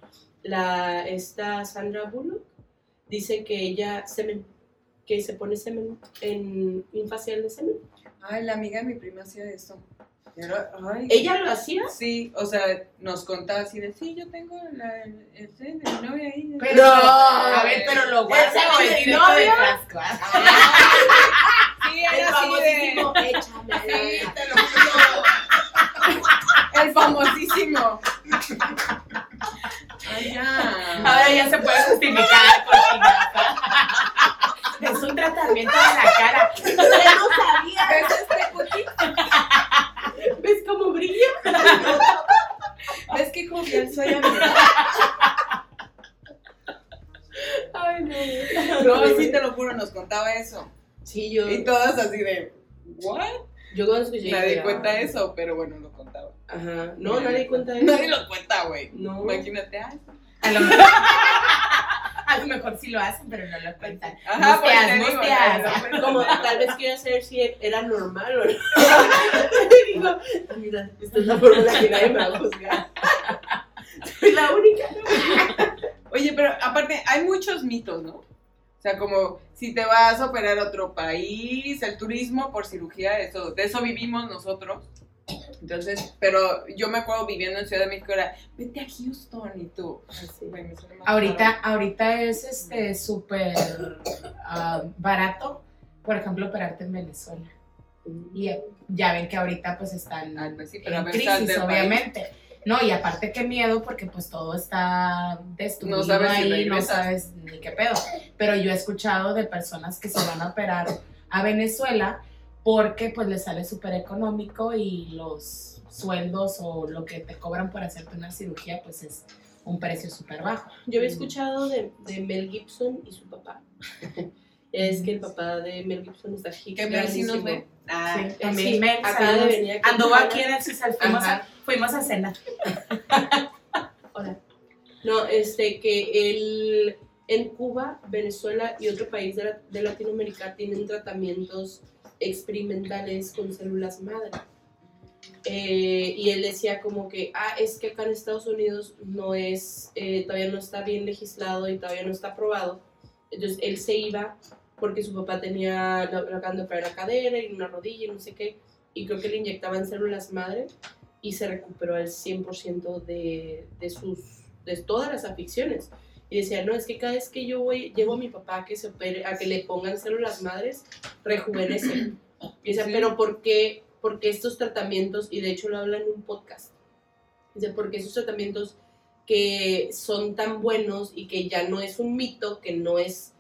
Speaker 2: La, esta Sandra Bullock dice que ella semen, que se pone semen en un facial de semen.
Speaker 1: Ay, la amiga de mi prima hacía eso. Era- ay.
Speaker 2: ¿Ella lo hacía?
Speaker 1: Sí, o sea, nos contaba así de, sí, yo tengo la, el, el, el de mi novia ahí.
Speaker 3: Pero,
Speaker 2: No.
Speaker 3: a ver, pero lo guarda
Speaker 2: ¿Ese
Speaker 3: o
Speaker 2: es
Speaker 3: el
Speaker 2: el novio?
Speaker 3: frasco. ah?
Speaker 1: Sí,
Speaker 2: El
Speaker 1: era así de...
Speaker 2: échame.
Speaker 1: Sí, te lo juro. El famosísimo. Ay, ya.
Speaker 3: Ahora ya se puede justificar, cochinaza. Es un tratamiento de la cara.
Speaker 2: Yo no sabía.
Speaker 1: ¿Ves este cuti?
Speaker 2: ¿Ves cómo brilla?
Speaker 1: ¿Ves qué jovial soy, amiga?
Speaker 2: Ay, no.
Speaker 1: No, sí, te lo juro, nos contaba eso.
Speaker 2: Sí, yo,
Speaker 1: Y todas así de, ¿what?
Speaker 2: Yo cuando escuché.
Speaker 1: Nadie
Speaker 2: dije,
Speaker 1: cuenta
Speaker 2: ah,
Speaker 1: eso, pero bueno, lo contaba.
Speaker 2: Ajá. No, nadie cuenta eso.
Speaker 1: Nadie lo cuenta, güey.
Speaker 2: No.
Speaker 1: Imagínate, ay.
Speaker 3: A lo, mejor, a lo mejor sí lo hacen, pero no lo cuentan.
Speaker 1: Ajá, pues
Speaker 3: Musteas,
Speaker 1: te digo,
Speaker 3: musteas.
Speaker 1: nadie cuenta.
Speaker 2: Como tal vez quiera saber si era normal o no. Y digo, "Ah, mira, esta es la forma en la que nadie me va a juzgar. Soy la única.
Speaker 1: Oye, pero aparte, hay muchos mitos, ¿no? O sea, como si te vas a operar a otro país, el turismo por cirugía, eso, de eso vivimos nosotros. Entonces, pero yo me acuerdo viviendo en Ciudad de México, era, vete a Houston y tú. Ay, sí, güey, me suena más
Speaker 3: Ahorita,
Speaker 1: caro.
Speaker 3: ahorita es este súper ah, barato, por ejemplo, operarte en Venezuela. Y ya ven que ahorita pues están
Speaker 1: Ay, pues sí, pero a
Speaker 3: en crisis,
Speaker 1: del país.
Speaker 3: No, y aparte qué miedo porque pues todo está destruido
Speaker 1: No sabes si
Speaker 3: ahí, no sabes ni qué pedo. Pero yo he escuchado de personas que se van a operar a Venezuela porque pues les sale súper económico y los sueldos o lo que te cobran por hacerte una cirugía pues es un precio súper bajo.
Speaker 2: Yo había escuchado de, de Mel Gibson y su papá. Es que el papá de Mel Gibson está aquí.
Speaker 1: Que Mel sí nos ve. Ah,
Speaker 3: Sí, también
Speaker 2: sí,
Speaker 3: Mel,
Speaker 2: acaba de venir aquí.
Speaker 3: Anduvo aquí en el Cisal, fuimos, a, fuimos a cenar.
Speaker 2: Hola. No, este, que el, en Cuba, Venezuela y otro país de, la- de Latinoamérica tienen tratamientos experimentales con células madre. Eh, y él decía como que, ah, es que acá en Estados Unidos no es, eh, todavía no está bien legislado y todavía no está aprobado. Entonces él se iba porque su papá tenía, lo lo acaban de operar la cadera y una rodilla y no sé qué, y creo que le inyectaban células madre y se recuperó al 100% de, de sus de todas las aficiones. Y decía, no, es que cada vez que yo voy, llevo a mi papá a que se opere, a que le pongan células madres, rejuvenece. Y decía,
Speaker 1: Sí.
Speaker 2: pero ¿por qué, por qué estos tratamientos? Y de hecho lo habla en un podcast. Dice, porque esos tratamientos que son tan buenos y que ya no es un mito, que no es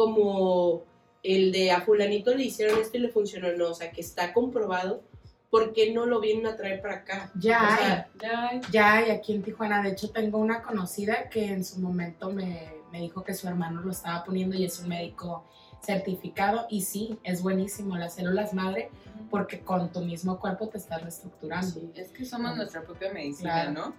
Speaker 2: como el de a fulanito le hicieron esto y le funcionó, no, o sea, que está comprobado, ¿por qué no lo vienen a traer para acá?
Speaker 3: Ya
Speaker 2: O sea,
Speaker 1: ya hay.
Speaker 3: Ya hay aquí en Tijuana. De hecho, tengo una conocida que en su momento me, me dijo que su hermano lo estaba poniendo y es un médico certificado. Y sí, es buenísimo las células madre porque con tu mismo cuerpo te estás reestructurando.
Speaker 2: sí.
Speaker 1: Es que somos nuestra propia medicina,
Speaker 3: Claro.
Speaker 1: ¿no?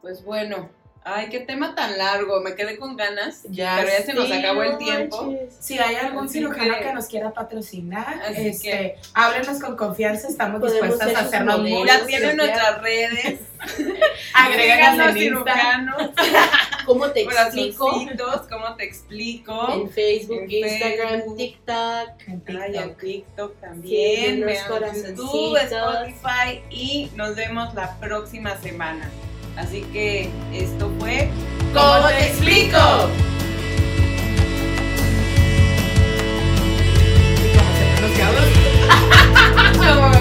Speaker 1: Pues bueno. Ay, qué tema tan largo. Me quedé con ganas.
Speaker 2: Ya
Speaker 1: Pero ya se nos acabó el tiempo.
Speaker 2: manches.
Speaker 3: Si hay algún
Speaker 1: Así
Speaker 3: cirujano
Speaker 1: que-
Speaker 3: que nos quiera patrocinar,
Speaker 1: Así
Speaker 3: este,
Speaker 1: que-
Speaker 3: háblenos con confianza, estamos dispuestas a hacernos
Speaker 1: Ya tienen nuestras redes.
Speaker 3: En Insta.
Speaker 1: cirujanos.
Speaker 2: ¿Cómo te explico?
Speaker 1: ¿cómo te explico?
Speaker 2: En Facebook,
Speaker 1: En
Speaker 2: Instagram,
Speaker 1: Facebook.
Speaker 2: TikTok.
Speaker 3: En
Speaker 1: Ay, en
Speaker 3: TikTok.
Speaker 1: TikTok también.
Speaker 2: Sí, corazoncitos.
Speaker 1: YouTube, Spotify y nos vemos la próxima semana. Así que esto fue...
Speaker 2: ¿Cómo te explico?